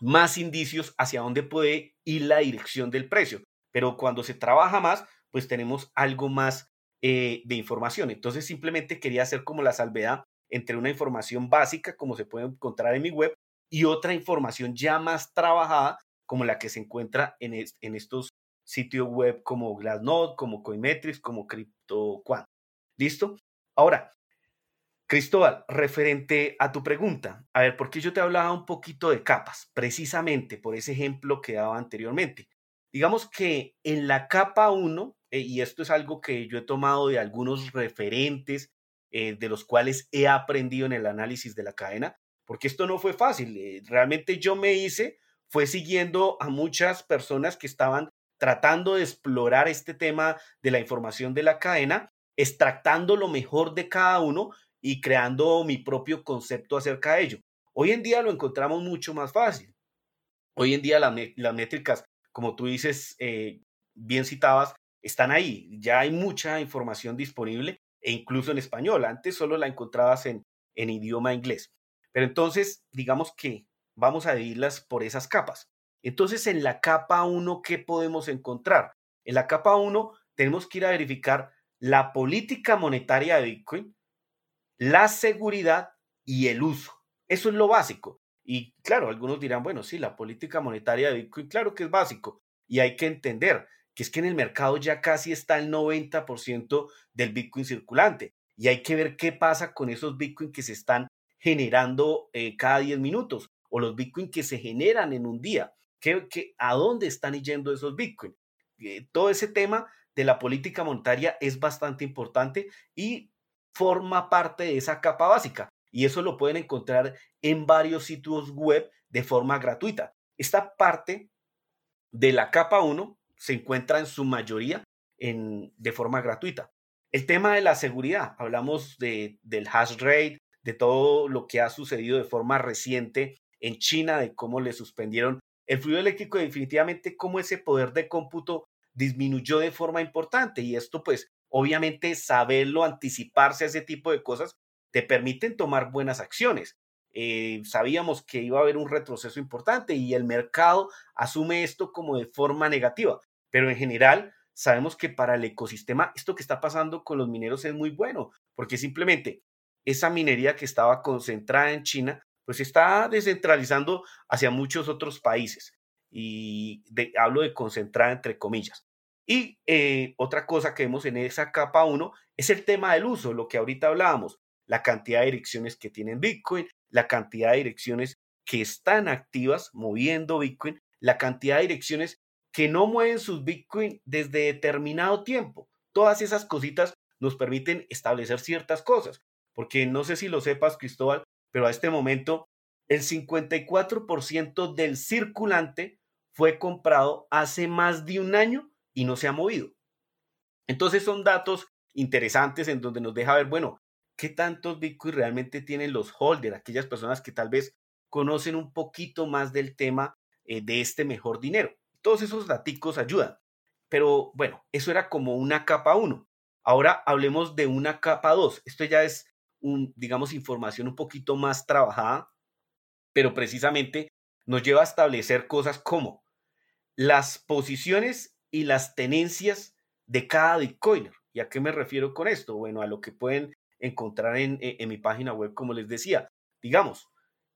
B: más indicios hacia dónde puede ir la dirección del precio. Pero cuando se trabaja más, pues tenemos algo más eh, de información. Entonces simplemente quería hacer como la salvedad entre una información básica, como se puede encontrar en mi web, y otra información ya más trabajada, como la que se encuentra en, en estos sitios web como Glassnode, como Coinmetrics, como CryptoQuant. ¿Listo? Ahora, Cristóbal, referente a tu pregunta, a ver, ¿por qué yo te hablaba un poquito de capas? Precisamente por ese ejemplo que daba anteriormente. Digamos que en la capa 1, eh, y esto es algo que yo he tomado de algunos referentes eh, de los cuales he aprendido en el análisis de la cadena, porque esto no fue fácil. Eh, realmente yo me hice, fue siguiendo a muchas personas que estaban tratando de explorar este tema de la información de la cadena, extractando lo mejor de cada uno y creando mi propio concepto acerca de ello. Hoy en día lo encontramos mucho más fácil. Hoy en día las métricas, como tú dices, bien citabas, están ahí. Ya hay mucha información disponible e incluso en español. Antes solo la encontrabas en, en idioma inglés. Pero entonces, digamos que vamos a dividirlas por esas capas. Entonces, en la capa 1, ¿qué podemos encontrar? En la capa 1 tenemos que ir a verificar la política monetaria de Bitcoin, la seguridad y el uso. Eso es lo básico. Y claro, algunos dirán, bueno, sí, la política monetaria de Bitcoin, claro que es básico. Y hay que entender que es que en el mercado ya casi está el 90% del Bitcoin circulante. Y hay que ver qué pasa con esos Bitcoin que se están generando eh, cada 10 minutos o los Bitcoin que se generan en un día. ¿Qué, a dónde están yendo esos Bitcoin? Eh, todo ese tema de la política monetaria es bastante importante y forma parte de esa capa básica y eso lo pueden encontrar en varios sitios web de forma gratuita. Esta parte de la capa 1 se encuentra en su mayoría en, de forma gratuita. El tema de la seguridad, hablamos de, del hash rate, de todo lo que ha sucedido de forma reciente en China, de cómo le suspendieron el fluido eléctrico, definitivamente cómo ese poder de cómputo disminuyó de forma importante y esto pues obviamente saberlo, anticiparse a ese tipo de cosas, te permiten tomar buenas acciones. Eh, sabíamos que iba a haber un retroceso importante y el mercado asume esto como de forma negativa, pero en general sabemos que para el ecosistema esto que está pasando con los mineros es muy bueno, porque simplemente esa minería que estaba concentrada en China, pues está descentralizando hacia muchos otros países. Y hablo de concentrada entre comillas. Y eh, otra cosa que vemos en esa capa 1 es el tema del uso, lo que ahorita hablábamos, la cantidad de direcciones que tienen Bitcoin, la cantidad de direcciones que están activas moviendo Bitcoin, la cantidad de direcciones que no mueven sus Bitcoin desde determinado tiempo. Todas esas cositas nos permiten establecer ciertas cosas, porque no sé si lo sepas, Cristóbal, pero a este momento el 54% del circulante fue comprado hace más de un año y no se ha movido. Entonces son datos interesantes en donde nos deja ver, bueno, qué tantos Bitcoin realmente tienen los holders, aquellas personas que tal vez conocen un poquito más del tema eh, de este mejor dinero. Todos esos datos ayudan. Pero bueno, eso era como una capa 1. Ahora hablemos de una capa 2. Esto ya es, un, digamos, información un poquito más trabajada, pero precisamente nos lleva a establecer cosas como las posiciones y las tenencias de cada Bitcoiner. ¿Y a qué me refiero con esto? Bueno, a lo que pueden encontrar en, en, mi página web, como les decía. Digamos,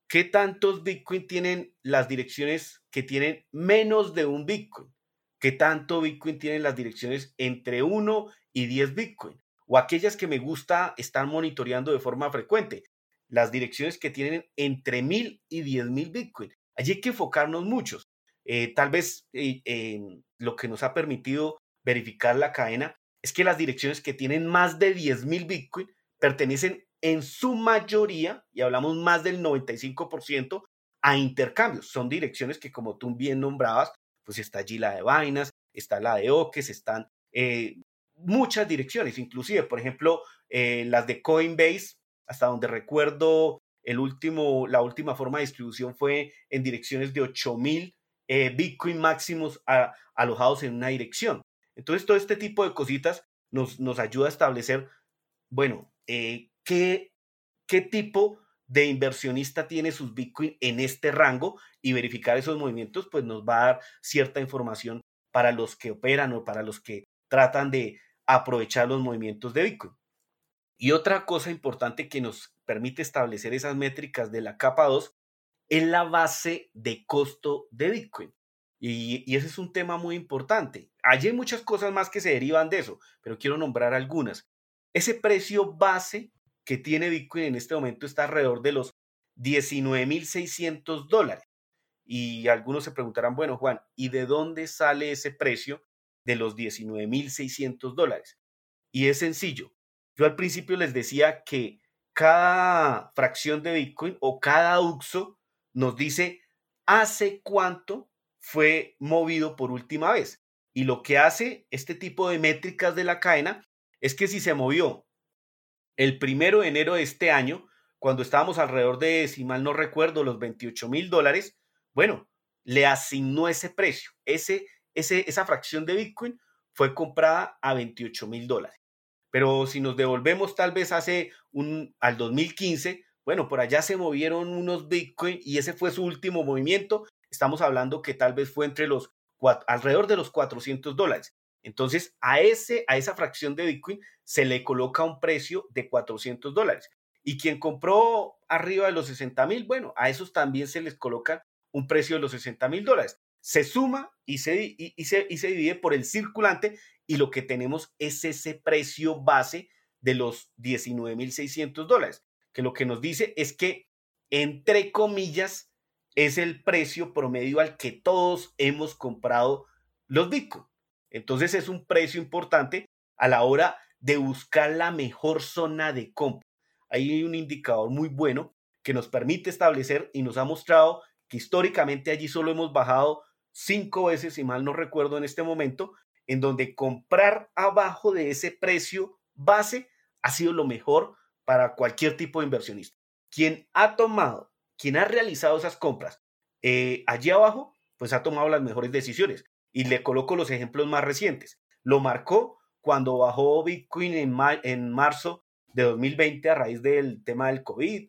B: ¿qué tantos Bitcoin tienen las direcciones que tienen menos de un Bitcoin? ¿Qué tanto Bitcoin tienen las direcciones entre 1 y 10 Bitcoin? O aquellas que me gusta estar monitoreando de forma frecuente, las direcciones que tienen entre 1000 y 10000 Bitcoin. Allí hay que enfocarnos muchos. Eh, tal vez eh, lo que nos ha permitido verificar la cadena es que las direcciones que tienen más de 10.000 Bitcoin pertenecen en su mayoría, y hablamos más del 95%, a intercambios. Son direcciones que, como tú bien nombrabas, pues está allí la de Binance, está la de Oques, están eh, muchas direcciones, inclusive, por ejemplo, las de Coinbase, hasta donde recuerdo, el último, la última forma de distribución fue en direcciones de 8000 eh, Bitcoin máximos alojados en una dirección. Entonces, todo este tipo de cositas nos, nos ayuda a establecer, bueno, eh, ¿qué, qué tipo de inversionista tiene sus Bitcoin en este rango y verificar esos movimientos, pues nos va a dar cierta información para los que operan o para los que tratan de aprovechar los movimientos de Bitcoin. Y otra cosa importante que nos permite establecer esas métricas de la capa 2 es la base de costo de Bitcoin. Y, ese es un tema muy importante. Allí hay muchas cosas más que se derivan de eso, pero quiero nombrar algunas. Ese precio base que tiene Bitcoin en este momento está alrededor de los 19.600 dólares. Y algunos se preguntarán, bueno, Juan, ¿y de dónde sale ese precio de los 19.600 dólares? Y es sencillo. Yo al principio les decía que cada fracción de Bitcoin o cada UXO nos dice hace cuánto fue movido por última vez. Y lo que hace este tipo de métricas de la cadena es que si se movió el primero de enero de este año, cuando estábamos alrededor de, si mal no recuerdo, los 28 mil dólares, bueno, le asignó ese precio. Ese, ese, esa fracción de Bitcoin fue comprada a 28 mil dólares. Pero si nos devolvemos tal vez hace un, al 2015, bueno, por allá se movieron unos Bitcoin y ese fue su último movimiento. Estamos hablando que tal vez fue entre los alrededor de los 400 dólares. Entonces, a, ese, a esa fracción de Bitcoin se le coloca un precio de 400 dólares. Y quien compró arriba de los 60 mil, bueno, a esos también se les coloca un precio de los 60 mil dólares. Se suma y se, y, se, y se divide por el circulante y lo que tenemos es ese precio base de los 19 mil 600 dólares, que lo que nos dice es que, entre comillas, es el precio promedio al que todos hemos comprado los Bitcoin. Entonces es un precio importante a la hora de buscar la mejor zona de compra. Hay un indicador muy bueno que nos permite establecer y nos ha mostrado que históricamente allí solo hemos bajado cinco veces, si mal no recuerdo en este momento, en donde comprar abajo de ese precio base ha sido lo mejor para cualquier tipo de inversionista. Quien ha tomado, quien ha realizado esas compras eh, allí abajo, pues ha tomado las mejores decisiones. Y le coloco los ejemplos más recientes. Lo marcó cuando bajó Bitcoin en, en marzo de 2020 a raíz del tema del COVID,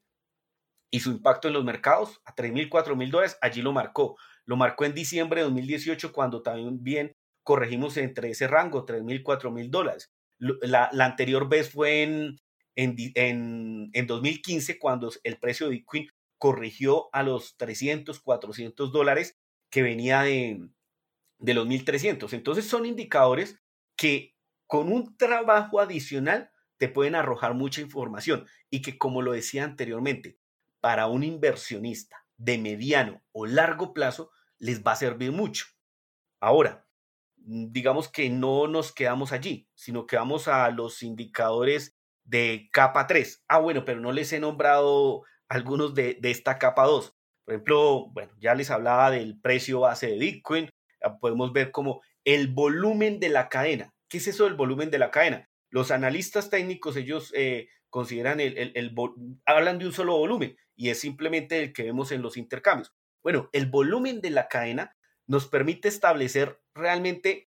B: y su impacto en los mercados a 3 mil, 4 mil dólares, allí lo marcó. Lo marcó en diciembre de 2018 cuando también corregimos entre ese rango, 3 mil, 4 mil dólares. La, anterior vez fue en, en, en, 2015 cuando el precio de Bitcoin corrigió a los 300, 400 dólares que venía de, de los 1300. Entonces son indicadores que con un trabajo adicional te pueden arrojar mucha información y que como lo decía anteriormente, para un inversionista de mediano o largo plazo les va a servir mucho. Ahora, digamos que no nos quedamos allí, sino que vamos a los indicadores de capa 3. Ah, bueno, pero no les he nombrado algunos de, esta capa 2. Por ejemplo, bueno, ya les hablaba del precio base de Bitcoin. Podemos ver como el volumen de la cadena. ¿Qué es eso del volumen de la cadena? Los analistas técnicos, ellos eh, consideran el, el, hablan de un solo volumen y es simplemente el que vemos en los intercambios. Bueno, el volumen de la cadena nos permite establecer realmente,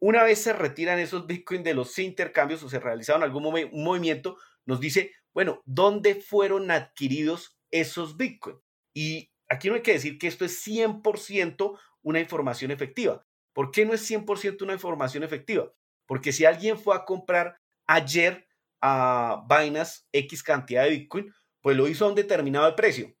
B: una vez se retiran esos Bitcoin de los intercambios o se realizaron algún movimiento, nos dice, bueno, ¿dónde fueron adquiridos esos Bitcoin? Y aquí no hay que decir que esto es 100% una información efectiva. ¿Por qué no es 100% una información efectiva? Porque si alguien fue a comprar ayer a Binance X cantidad de Bitcoin, pues lo hizo a un determinado precio.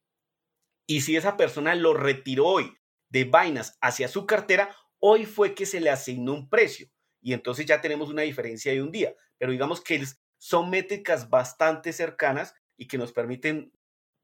B: Y si esa persona lo retiró hoy de Binance hacia su cartera, hoy fue que se le asignó un precio. Y entonces ya tenemos una diferencia de un día. Pero digamos que son métricas bastante cercanas y que nos permiten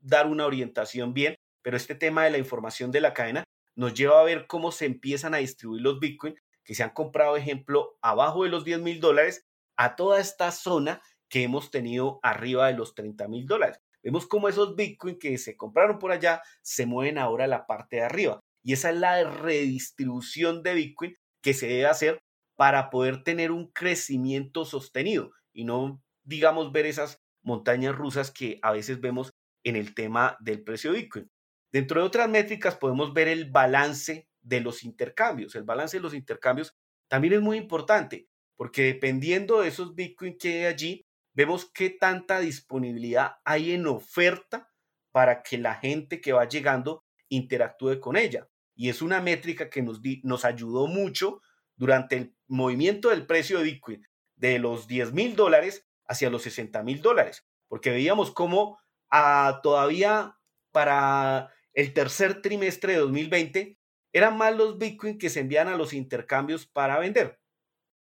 B: dar una orientación bien. Pero este tema de la información de la cadena nos lleva a ver cómo se empiezan a distribuir los Bitcoin que se han comprado, ejemplo, abajo de los 10 mil dólares a toda esta zona que hemos tenido arriba de los 30 mil dólares. Vemos cómo esos Bitcoin que se compraron por allá se mueven ahora a la parte de arriba. Y esa es la redistribución de Bitcoin que se debe hacer para poder tener un crecimiento sostenido y no, digamos, ver esas montañas rusas que a veces vemos en el tema del precio de Bitcoin. Dentro de otras métricas podemos ver el balance de los intercambios. El balance de los intercambios también es muy importante porque dependiendo de esos Bitcoin que hay allí, vemos qué tanta disponibilidad hay en oferta para que la gente que va llegando interactúe con ella. Y es una métrica que nos, nos ayudó mucho durante el movimiento del precio de Bitcoin de los 10 mil dólares hacia los 60 mil dólares, porque veíamos cómo ah, todavía para el tercer trimestre de 2020 eran más los Bitcoin que se envían a los intercambios para vender.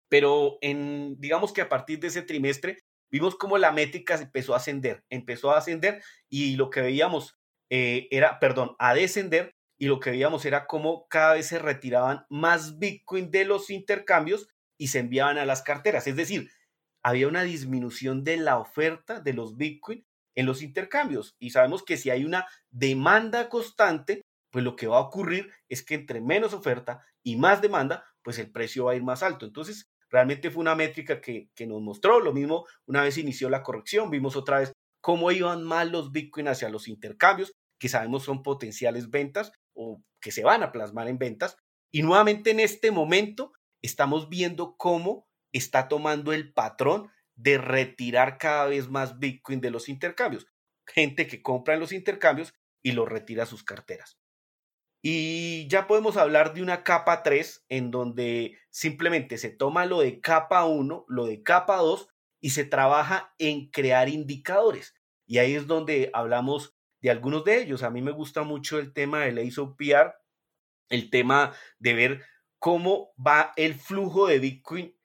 B: Pero en, digamos que a partir de ese trimestre vimos como la métrica empezó a ascender, empezó a ascender y lo que veíamos eh, era, perdón, a descender y lo que veíamos era como cada vez se retiraban más Bitcoin de los intercambios y se enviaban a las carteras. Es decir, había una disminución de la oferta de los Bitcoin en los intercambios. Y sabemos que si hay una demanda constante, pues lo que va a ocurrir es que entre menos oferta y más demanda, pues el precio va a ir más alto. Entonces, realmente fue una métrica que, que nos mostró lo mismo una vez inició la corrección, vimos otra vez cómo iban mal los Bitcoin hacia los intercambios, que sabemos son potenciales ventas o que se van a plasmar en ventas. Y nuevamente en este momento estamos viendo cómo está tomando el patrón de retirar cada vez más Bitcoin de los intercambios. Gente que compra en los intercambios y lo retira a sus carteras. Y ya podemos hablar de una capa 3 en donde simplemente se toma lo de capa 1, lo de capa 2 y se trabaja en crear indicadores. Y ahí es donde hablamos de algunos de ellos. A mí me gusta mucho el tema del ASOPR, el tema de ver cómo va el flujo de Bitcoin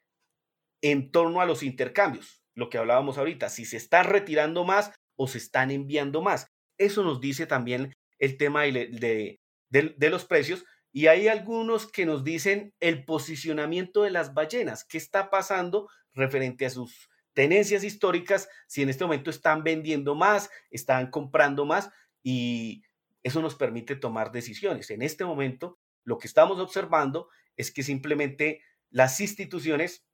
B: en torno a los intercambios, lo que hablábamos ahorita, si se está retirando más o se están enviando más. Eso nos dice también el tema de, de, los precios. Y hay algunos que nos dicen el posicionamiento de las ballenas, qué está pasando referente a sus tenencias históricas, si en este momento están vendiendo más, están comprando más y eso nos permite tomar decisiones. En este momento, lo que estamos observando es que simplemente las instituciones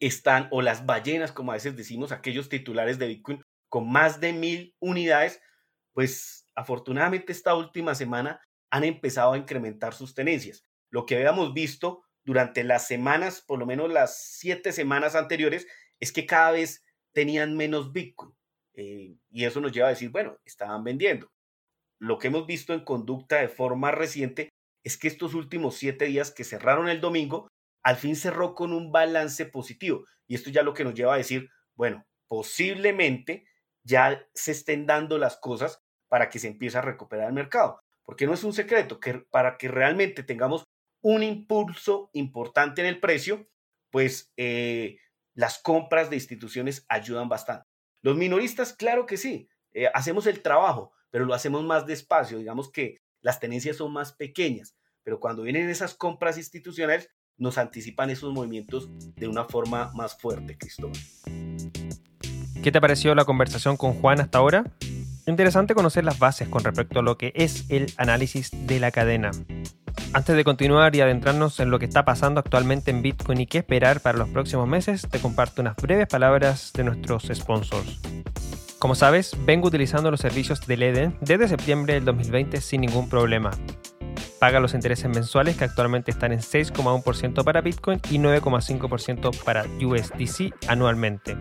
B: están, o las ballenas, como a veces decimos, aquellos titulares de Bitcoin con más de mil unidades, pues afortunadamente esta última semana han empezado a incrementar sus tenencias. Lo que habíamos visto durante las semanas, por lo menos las siete semanas anteriores, es que cada vez tenían menos Bitcoin. Eh, y eso nos lleva a decir, bueno, estaban vendiendo. Lo que hemos visto en conducta de forma reciente es que estos últimos siete días que cerraron el domingo, al fin cerró con un balance positivo. Y esto ya lo que nos lleva a decir, bueno, posiblemente ya se estén dando las cosas para que se empiece a recuperar el mercado. Porque no es un secreto que para que realmente tengamos un impulso importante en el precio, pues eh, las compras de instituciones ayudan bastante. Los minoristas, claro que sí, eh, hacemos el trabajo, pero lo hacemos más despacio, digamos que las tenencias son más pequeñas, pero cuando vienen esas compras institucionales, nos anticipan esos movimientos de una forma más fuerte, Cristóbal.
A: ¿Qué te pareció la conversación con Juan hasta ahora? Interesante conocer las bases con respecto a lo que es el análisis de la cadena. Antes de continuar y adentrarnos en lo que está pasando actualmente en Bitcoin y qué esperar para los próximos meses, te comparto unas breves palabras de nuestros sponsors. Como sabes, vengo utilizando los servicios de Eden desde septiembre del 2020 sin ningún problema. Paga los intereses mensuales que actualmente están en 6,1% para Bitcoin y 9,5% para USDC anualmente.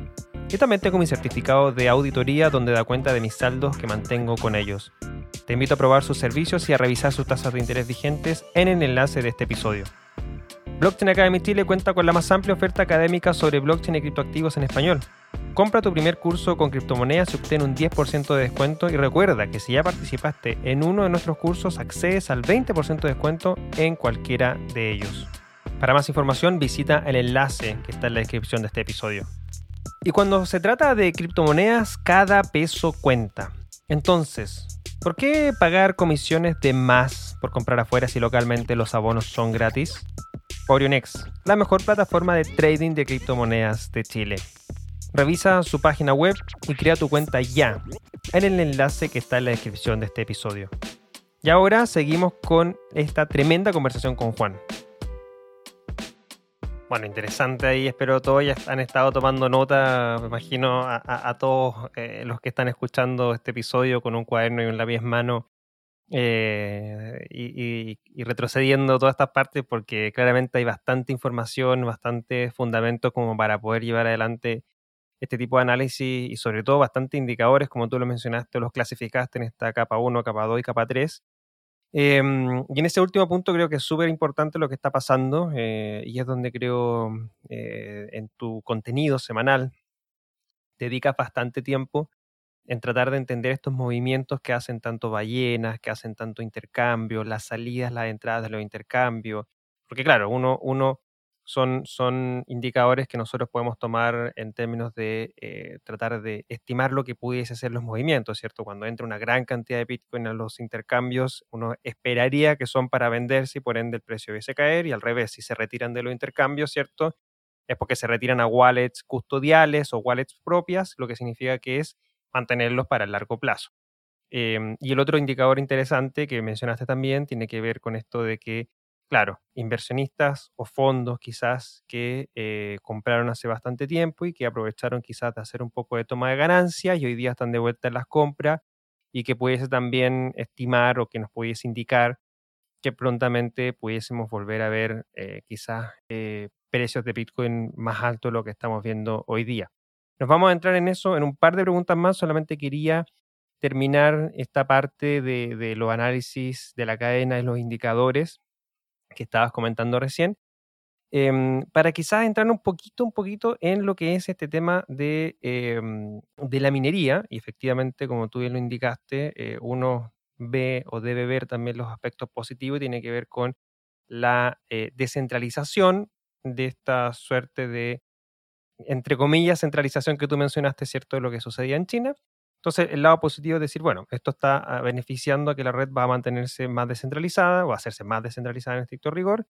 A: Y también tengo mi certificado de auditoría donde da cuenta de mis saldos que mantengo con ellos. Te invito a probar sus servicios y a revisar sus tasas de interés vigentes en el enlace de este episodio. Blockchain Academy Chile cuenta con la más amplia oferta académica sobre blockchain y criptoactivos en español. Compra tu primer curso con criptomonedas y obtén un 10% de descuento y recuerda que si ya participaste en uno de nuestros cursos accedes al 20% de descuento en cualquiera de ellos. Para más información visita el enlace que está en la descripción de este episodio. Y cuando se trata de criptomonedas, cada peso cuenta. Entonces, ¿Por qué pagar comisiones de más por comprar afuera si localmente los abonos son gratis? Orionex, la mejor plataforma de trading de criptomonedas de Chile. Revisa su página web y crea tu cuenta ya en el enlace que está en la descripción de este episodio. Y ahora seguimos con esta tremenda conversación con Juan. Bueno, interesante ahí. Espero todos ya han estado tomando nota. Me imagino a, todos eh, los que están escuchando este episodio con un cuaderno y un lápiz en mano eh, y, retrocediendo todas estas partes porque claramente hay bastante información, bastante fundamento como para poder llevar adelante este tipo de análisis y sobre todo bastante indicadores, como tú lo mencionaste, los clasificaste en esta capa 1, capa 2 y capa 3 Em, y en ese último punto creo que es súper importante lo que está pasando eh, y es donde creo eh, en tu contenido semanal dedicas bastante tiempo en tratar de entender estos movimientos que hacen tanto ballenas, que hacen tanto intercambio, las salidas, las entradas de los intercambios. Porque claro, uno, uno son, son indicadores que nosotros podemos tomar en términos de eh, tratar de estimar lo que pudiese ser los movimientos, ¿cierto? Cuando entra una gran cantidad de Bitcoin a los intercambios, uno esperaría que son para venderse y por ende el precio hubiese caer y al revés, si se retiran de los intercambios, ¿cierto? Es porque se retiran a wallets custodiales o wallets propias, lo que significa que es mantenerlos para el largo plazo. Em, y el otro indicador interesante que mencionaste también tiene que ver con esto de que claro, inversionistas o fondos quizás que eh, compraron hace bastante tiempo y que aprovecharon quizás de hacer un poco de toma de ganancias y hoy día están de vuelta en las compras y que pudiese también estimar o que nos pudiese indicar que prontamente pudiésemos volver a ver eh, quizás eh, precios de Bitcoin más altos de lo que estamos viendo hoy día. Nos vamos a entrar en eso en un par de preguntas más, solamente quería terminar esta parte de, los análisis de la cadena de los indicadores que estabas comentando recién, em, para quizás entrar un poquito, un poquito en lo que es este tema de, em, de la minería, y efectivamente, como tú bien lo indicaste, eh, uno ve o debe ver también los aspectos positivos y tiene que ver con la eh, descentralización de esta suerte de, entre comillas, centralización que tú mencionaste, ¿cierto?, de lo que sucedía en China. Entonces, el lado positivo es decir, bueno, esto está ah, beneficiando a que la red va a mantenerse más descentralizada o a hacerse más descentralizada en estricto rigor,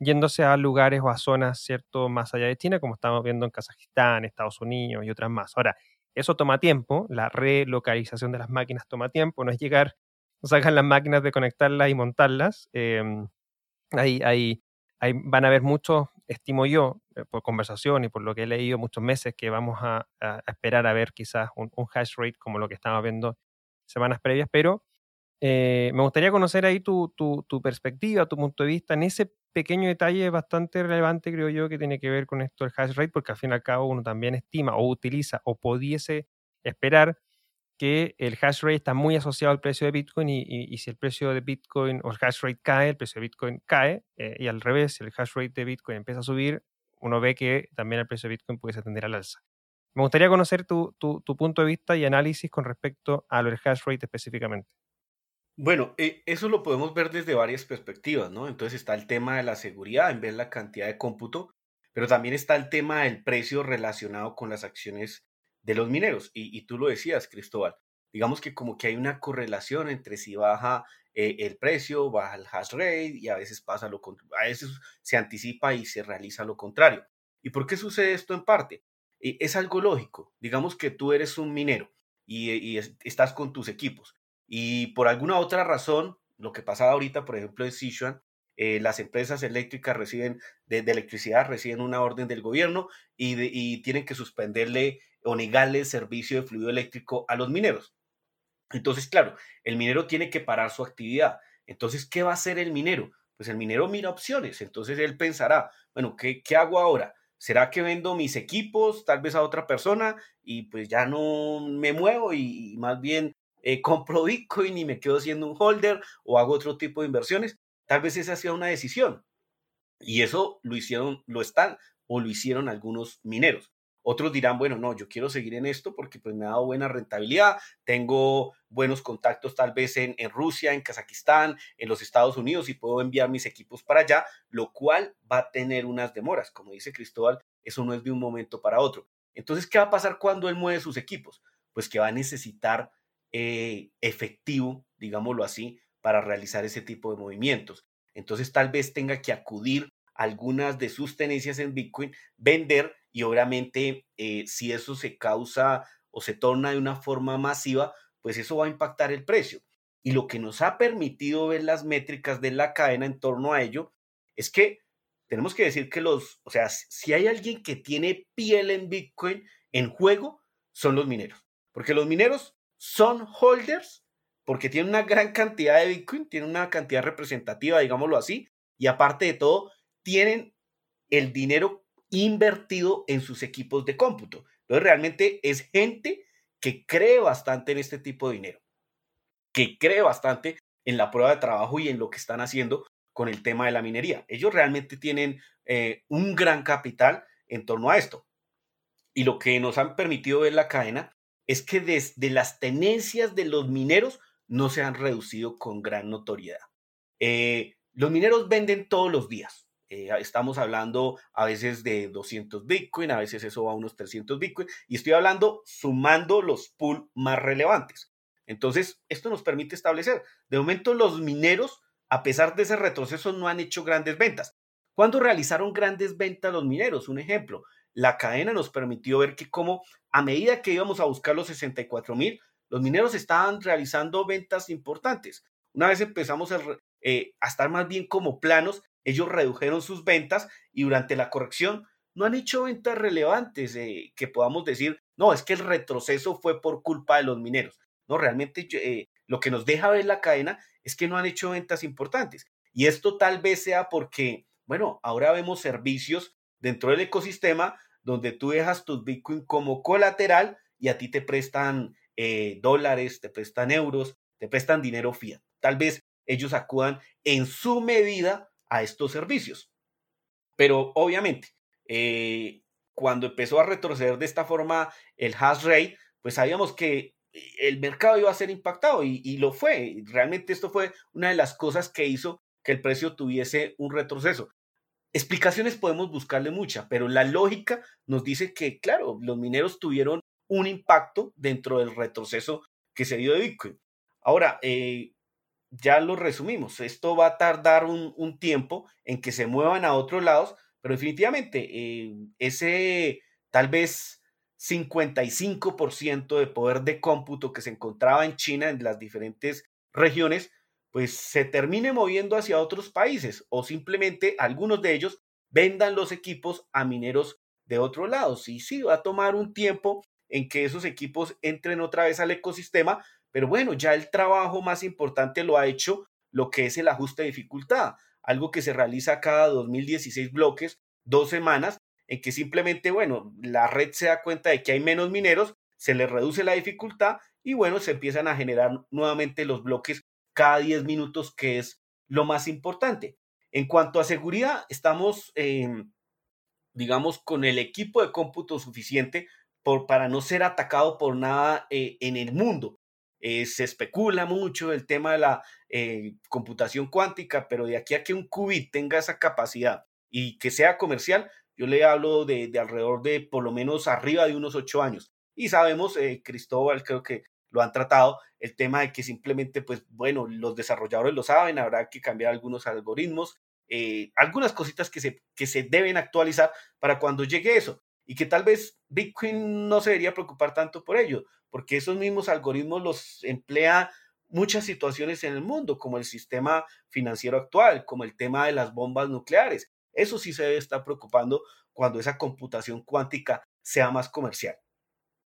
A: yéndose a lugares o a zonas, ¿cierto?, más allá de China, como estamos viendo en Kazajistán, Estados Unidos y otras más. Ahora, eso toma tiempo, la relocalización de las máquinas toma tiempo, no es llegar, sacan las máquinas de conectarlas y montarlas. Em, hay, van a haber muchos, estimo yo, eh, por conversación y por lo que he leído muchos meses, que vamos a, esperar a ver quizás un, hash rate como lo que estamos viendo semanas previas, pero eh, me gustaría conocer ahí tu, tu, tu, perspectiva, tu punto de vista en ese pequeño detalle bastante relevante, creo yo, que tiene que ver con esto del hash rate, porque al fin y al cabo uno también estima o utiliza o pudiese esperar que el hash rate está muy asociado al precio de Bitcoin y, si el precio de Bitcoin o el hash rate cae, el precio de Bitcoin cae eh, y al revés, si el hash rate de Bitcoin empieza a subir, uno ve que también el precio de Bitcoin puede atender al alza. Me gustaría conocer tu, tu, punto de vista y análisis con respecto a lo del hash rate específicamente.
B: Bueno, eh, eso lo podemos ver desde varias perspectivas, ¿no? Entonces está el tema de la seguridad en ver la cantidad de cómputo, pero también está el tema del precio relacionado con las acciones de los mineros. Y, tú lo decías, Cristóbal, digamos que como que hay una correlación entre si baja eh, el precio, baja el hash rate y a veces pasa lo contrario, a veces se anticipa y se realiza lo contrario. ¿Y por qué sucede esto en parte? Eh, es algo lógico. Digamos que tú eres un minero y, estás con tus equipos y por alguna otra razón, lo que pasaba ahorita, por ejemplo, en Sichuan, eh, las empresas eléctricas reciben, de, electricidad reciben una orden del gobierno y, y tienen que suspenderle o negarle el servicio de fluido eléctrico a los mineros. Entonces, claro, el minero tiene que parar su actividad. Entonces, ¿qué va a hacer el minero? Pues el minero mira opciones. Entonces, él pensará, bueno, ¿qué, qué hago ahora? ¿Será que vendo mis equipos tal vez a otra persona y pues ya no me muevo y, más bien eh, compro Bitcoin y me quedo siendo un holder o hago otro tipo de inversiones? Tal vez esa sea una decisión. Y eso lo hicieron, lo están o lo hicieron algunos mineros. Otros dirán, bueno, no, yo quiero seguir en esto porque pues me ha dado buena rentabilidad, tengo buenos contactos tal vez en, en Rusia, en Kazajistán, en los Estados Unidos y puedo enviar mis equipos para allá, lo cual va a tener unas demoras. Como dice Cristóbal, eso no es de un momento para otro. Entonces, ¿qué va a pasar cuando él mueve sus equipos? Pues que va a necesitar eh, efectivo, digámoslo así, para realizar ese tipo de movimientos. Entonces, tal vez tenga que acudir algunas de sus tenencias en Bitcoin, vender y obviamente eh, si eso se causa o se torna de una forma masiva, pues eso va a impactar el precio. Y lo que nos ha permitido ver las métricas de la cadena en torno a ello es que tenemos que decir que los, o sea, si hay alguien que tiene piel en Bitcoin en juego, son los mineros. Porque los mineros son holders, porque tienen una gran cantidad de Bitcoin, tienen una cantidad representativa, digámoslo así, y aparte de todo, tienen el dinero invertido en sus equipos de cómputo. Entonces, realmente es gente que cree bastante en este tipo de dinero, que cree bastante en la prueba de trabajo y en lo que están haciendo con el tema de la minería. Ellos realmente tienen eh, un gran capital en torno a esto. Y lo que nos han permitido ver la cadena es que desde las tenencias de los mineros no se han reducido con gran notoriedad. Eh, los mineros venden todos los días Eh, estamos hablando a veces de 200 Bitcoin, a veces eso va a unos 300 Bitcoin, y estoy hablando sumando los pools más relevantes. Entonces, esto nos permite establecer, de momento los mineros, a pesar de ese retroceso, no han hecho grandes ventas. ¿Cuándo realizaron grandes ventas los mineros? Un ejemplo, la cadena nos permitió ver que como a medida que íbamos a buscar los 64 mil, los mineros estaban realizando ventas importantes. Una vez empezamos eh, a estar más bien como planos, ellos redujeron sus ventas y durante la corrección no han hecho ventas relevantes eh, que podamos decir, no, es que el retroceso fue por culpa de los mineros. No, realmente eh, lo que nos deja ver la cadena es que no han hecho ventas importantes. Y esto tal vez sea porque, bueno, ahora vemos servicios dentro del ecosistema donde tú dejas tus Bitcoin como colateral y a ti te prestan dólares, te prestan euros, te prestan dinero fiat. Tal vez ellos acudan en su medida a estos servicios. Pero obviamente, eh, cuando empezó a retroceder de esta forma el hash rate, pues sabíamos que el mercado iba a ser impactado y, y, lo fue. Realmente esto fue una de las cosas que hizo que el precio tuviese un retroceso. Explicaciones podemos buscarle mucha, pero la lógica nos dice que, claro, los mineros tuvieron un impacto dentro del retroceso que se dio de Bitcoin. Ahora, eh, ya lo resumimos. Esto va a tardar un, tiempo en que se muevan a otros lados, pero definitivamente eh, ese tal vez 55% de poder de cómputo que se encontraba en China, en las diferentes regiones, pues se termine moviendo hacia otros países o simplemente algunos de ellos vendan los equipos a mineros de otros lados. Y sí, va a tomar un tiempo en que esos equipos entren otra vez al ecosistema, pero bueno, ya el trabajo más importante lo ha hecho lo que es el ajuste de dificultad, algo que se realiza cada 2016 bloques, dos semanas, en que simplemente, bueno, la red se da cuenta de que hay menos mineros, se le reduce la dificultad y bueno, se empiezan a generar nuevamente los bloques cada 10 minutos, que es lo más importante. En cuanto a seguridad, estamos, digamos, con el equipo de cómputo suficiente por, para no ser atacado por nada eh, en el mundo. Eh, se especula mucho el tema de la eh, computación cuántica, pero de aquí a que un qubit tenga esa capacidad y que sea comercial, yo le hablo de, alrededor de por lo menos arriba de unos ocho años. Y sabemos, eh, Cristóbal, creo que lo han tratado, el tema de que simplemente, pues bueno, los desarrolladores lo saben, habrá que cambiar algunos algoritmos, algunas cositas que se, que se deben actualizar para cuando llegue eso y que tal vez Bitcoin no se debería preocupar tanto por ello, porque esos mismos algoritmos los emplea muchas situaciones en el mundo, como el sistema financiero actual, como el tema de las bombas nucleares. Eso sí se debe estar preocupando cuando esa computación cuántica sea más comercial.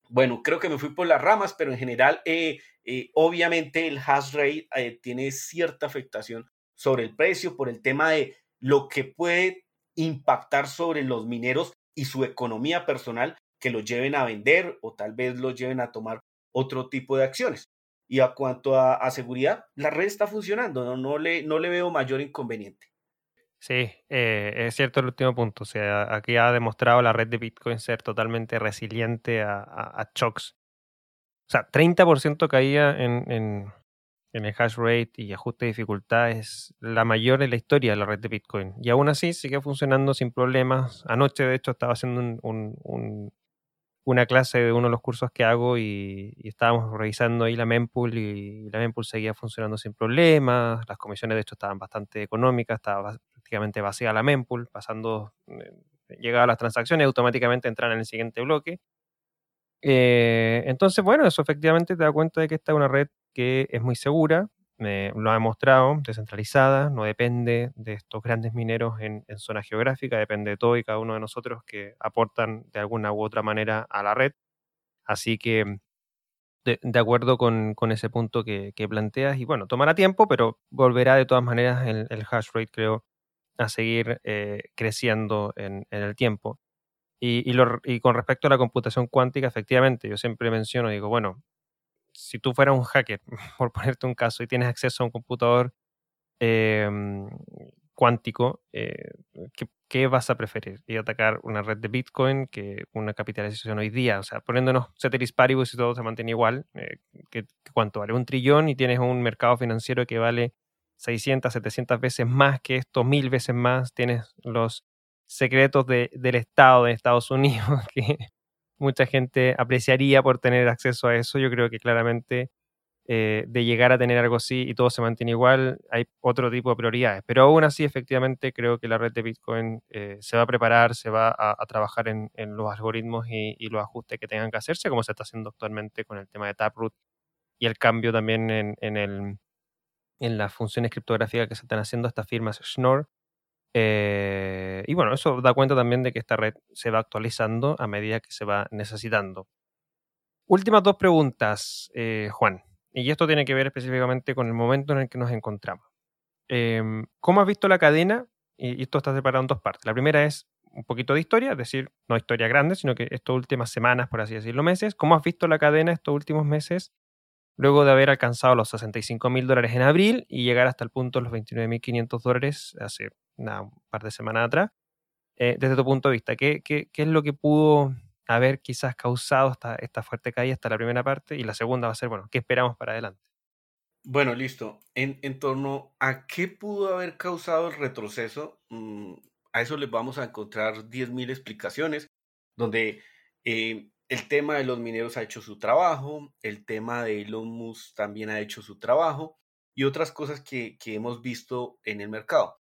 B: Bueno, creo que me fui por las ramas, pero en general, eh, eh, obviamente el hash rate eh, tiene cierta afectación sobre el precio por el tema de lo que puede impactar sobre los mineros y su economía personal que lo lleven a vender o tal vez lo lleven a tomar otro tipo de acciones. Y a cuanto a, seguridad, la red está funcionando, ¿no? No, le, no le veo mayor inconveniente.
A: Sí, eh, es cierto el último punto. O sea, aquí ha demostrado la red de Bitcoin ser totalmente resiliente a, shocks. O sea, 30% caía en, en el hash rate y ajuste de dificultad es la mayor en la historia de la red de Bitcoin. Y aún así sigue funcionando sin problemas. Anoche, de hecho, estaba haciendo un, una clase de uno de los cursos que hago y, estábamos revisando ahí la mempool y la mempool seguía funcionando sin problemas. Las comisiones, de hecho, estaban bastante económicas, estaba prácticamente vacía la mempool, pasando, eh, llegaban las transacciones automáticamente entran en el siguiente bloque. Eh, entonces, bueno, eso efectivamente te da cuenta de que esta es una red que es muy segura, lo ha demostrado, descentralizada, no depende de estos grandes mineros en, zona geográfica, depende de todo y cada uno de nosotros que aportan de alguna u otra manera a la red. Así que, de, acuerdo con, ese punto que, planteas, y bueno, tomará tiempo, pero volverá de todas maneras el, hash rate, creo, a seguir eh, creciendo en, el tiempo. Y, con respecto a la computación cuántica, efectivamente, yo siempre menciono, digo, bueno, si tú fueras un hacker, por ponerte un caso, y tienes acceso a un computador em, cuántico, eh, ¿qué, vas a preferir? ¿Y atacar una red de Bitcoin que una capitalización hoy día? O sea, poniéndonos ceteris paribus y todo se mantiene igual, eh, ¿cuánto vale? Un trillón y tienes un mercado financiero que vale 600, 700 veces más que esto, mil veces más. Tienes los secretos del Estado de Estados Unidos que mucha gente apreciaría por tener acceso a eso. Yo creo que claramente eh, de llegar a tener algo así y todo se mantiene igual, hay otro tipo de prioridades. Pero aún así, efectivamente, creo que la red de Bitcoin eh, se va a preparar, se va a, trabajar en, los algoritmos y, los ajustes que tengan que hacerse, como se está haciendo actualmente con el tema de Taproot y el cambio también en, el, en las funciones criptográficas que se están haciendo estas firmas Schnorr. Eh, y bueno, eso da cuenta también de que esta red se va actualizando a medida que se va necesitando. Últimas dos preguntas, Juan. Y esto tiene que ver específicamente con el momento en el que nos encontramos. Em, ¿Cómo has visto la cadena? Y esto está separado en dos partes. La primera es un poquito de historia, es decir, no historia grande, sino que estas últimas semanas, por así decirlo, meses. ¿Cómo has visto la cadena estos últimos meses? Luego de haber alcanzado los 65 mil dólares en abril y llegar hasta el punto de los 29.500 dólares hace un par de semanas atrás. Eh, desde tu punto de vista, ¿qué, qué, qué es lo que pudo haber quizás causado esta, esta fuerte caída hasta la primera parte y la segunda va a ser, bueno, ¿qué esperamos para adelante?
B: Bueno, listo. En, en torno a qué pudo haber causado el retroceso, mm, a eso les vamos a encontrar 10.000 explicaciones, donde eh, el tema de los mineros ha hecho su trabajo, el tema de Elon Musk también ha hecho su trabajo y otras cosas que, que hemos visto en el mercado.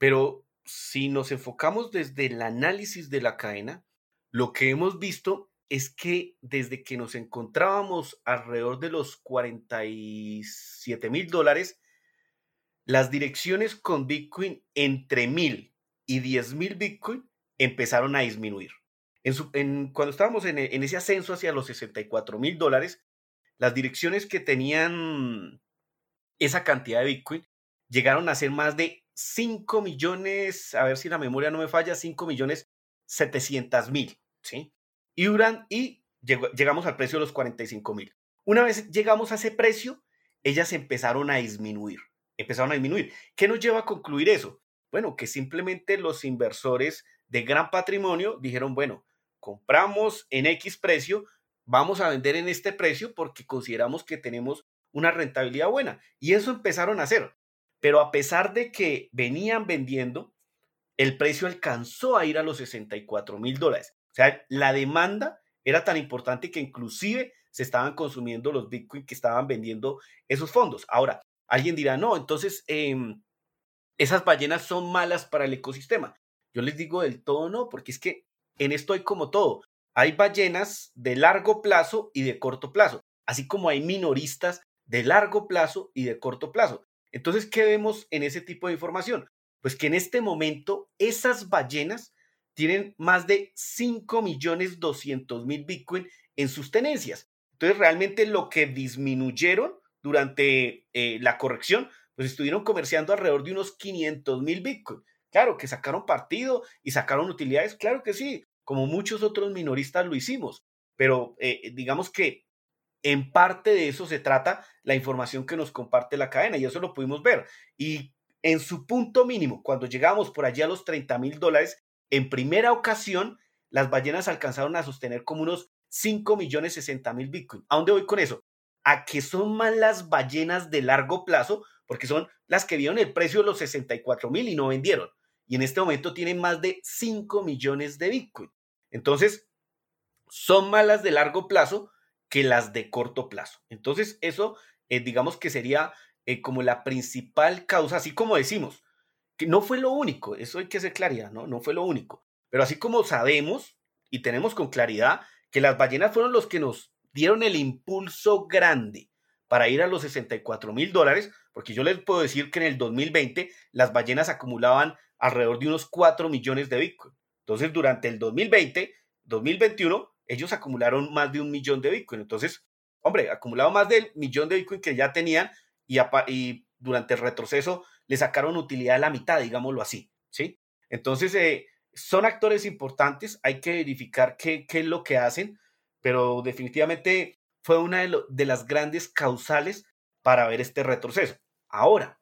B: Pero si nos enfocamos desde el análisis de la cadena, lo que hemos visto es que desde que nos encontrábamos alrededor de los 47 mil dólares, las direcciones con Bitcoin entre mil y 10 mil Bitcoin empezaron a disminuir. Cuando estábamos en, en, ese ascenso hacia los 64 mil dólares, las direcciones que tenían esa cantidad de Bitcoin llegaron a ser más de 5 millones, a ver si la memoria no me falla, 5 millones 700 mil, ¿sí? Y, y llegamos al precio de los 45 mil. Una vez llegamos a ese precio, ellas empezaron a disminuir, empezaron a disminuir. ¿Qué nos lleva a concluir eso? Bueno, que simplemente los inversores de gran patrimonio dijeron, bueno, compramos en X precio, vamos a vender en este precio porque consideramos que tenemos una rentabilidad buena. Y eso empezaron a hacer. Pero a pesar de que venían vendiendo, el precio alcanzó a ir a los 64 mil dólares. O sea, la demanda era tan importante que inclusive se estaban consumiendo los Bitcoin que estaban vendiendo esos fondos. Ahora, alguien dirá, no, entonces em, esas ballenas son malas para el ecosistema. Yo les digo del todo no, porque es que en esto hay como todo. Hay ballenas de largo plazo y de corto plazo, así como hay minoristas de largo plazo y de corto plazo. Entonces, ¿qué vemos en ese tipo de información? Pues que en este momento esas ballenas tienen más de 5 millones 200 mil Bitcoin en sus tenencias. Entonces, realmente lo que disminuyeron durante eh, la corrección, pues estuvieron comerciando alrededor de unos 500 mil Bitcoin. Claro que sacaron partido y sacaron utilidades, claro que sí, como muchos otros minoristas lo hicimos, pero eh, digamos que en parte de eso se trata la información que nos comparte la cadena y eso lo pudimos ver. Y en su punto mínimo, cuando llegamos por allá a los 30 mil dólares, en primera ocasión, las ballenas alcanzaron a sostener como unos 5 millones 60 mil Bitcoin. ¿A dónde voy con eso? A que son más las ballenas de largo plazo, porque son las que vieron el precio de los 64 mil y no vendieron. Y en este momento tienen más de 5 millones de Bitcoin. Entonces, son más las de largo plazo que las de corto plazo. Entonces, eso, eh, digamos que sería eh, como la principal causa, así como decimos, que no fue lo único, eso hay que hacer claridad, ¿no? No fue lo único. Pero así como sabemos y tenemos con claridad que las ballenas fueron los que nos dieron el impulso grande para ir a los 64 mil dólares, porque yo les puedo decir que en el 2020 las ballenas acumulaban alrededor de unos 4 millones de Bitcoin. Entonces, durante el 2020, 2021, ellos acumularon más de un millón de Bitcoin. Entonces, hombre, acumulado más del millón de Bitcoin que ya tenían, y, durante el retroceso le sacaron utilidad a la mitad, digámoslo así, ¿sí? Entonces, eh, son actores importantes, hay que verificar qué, es lo que hacen, pero definitivamente fue una de, de, las grandes causales para ver este retroceso. Ahora,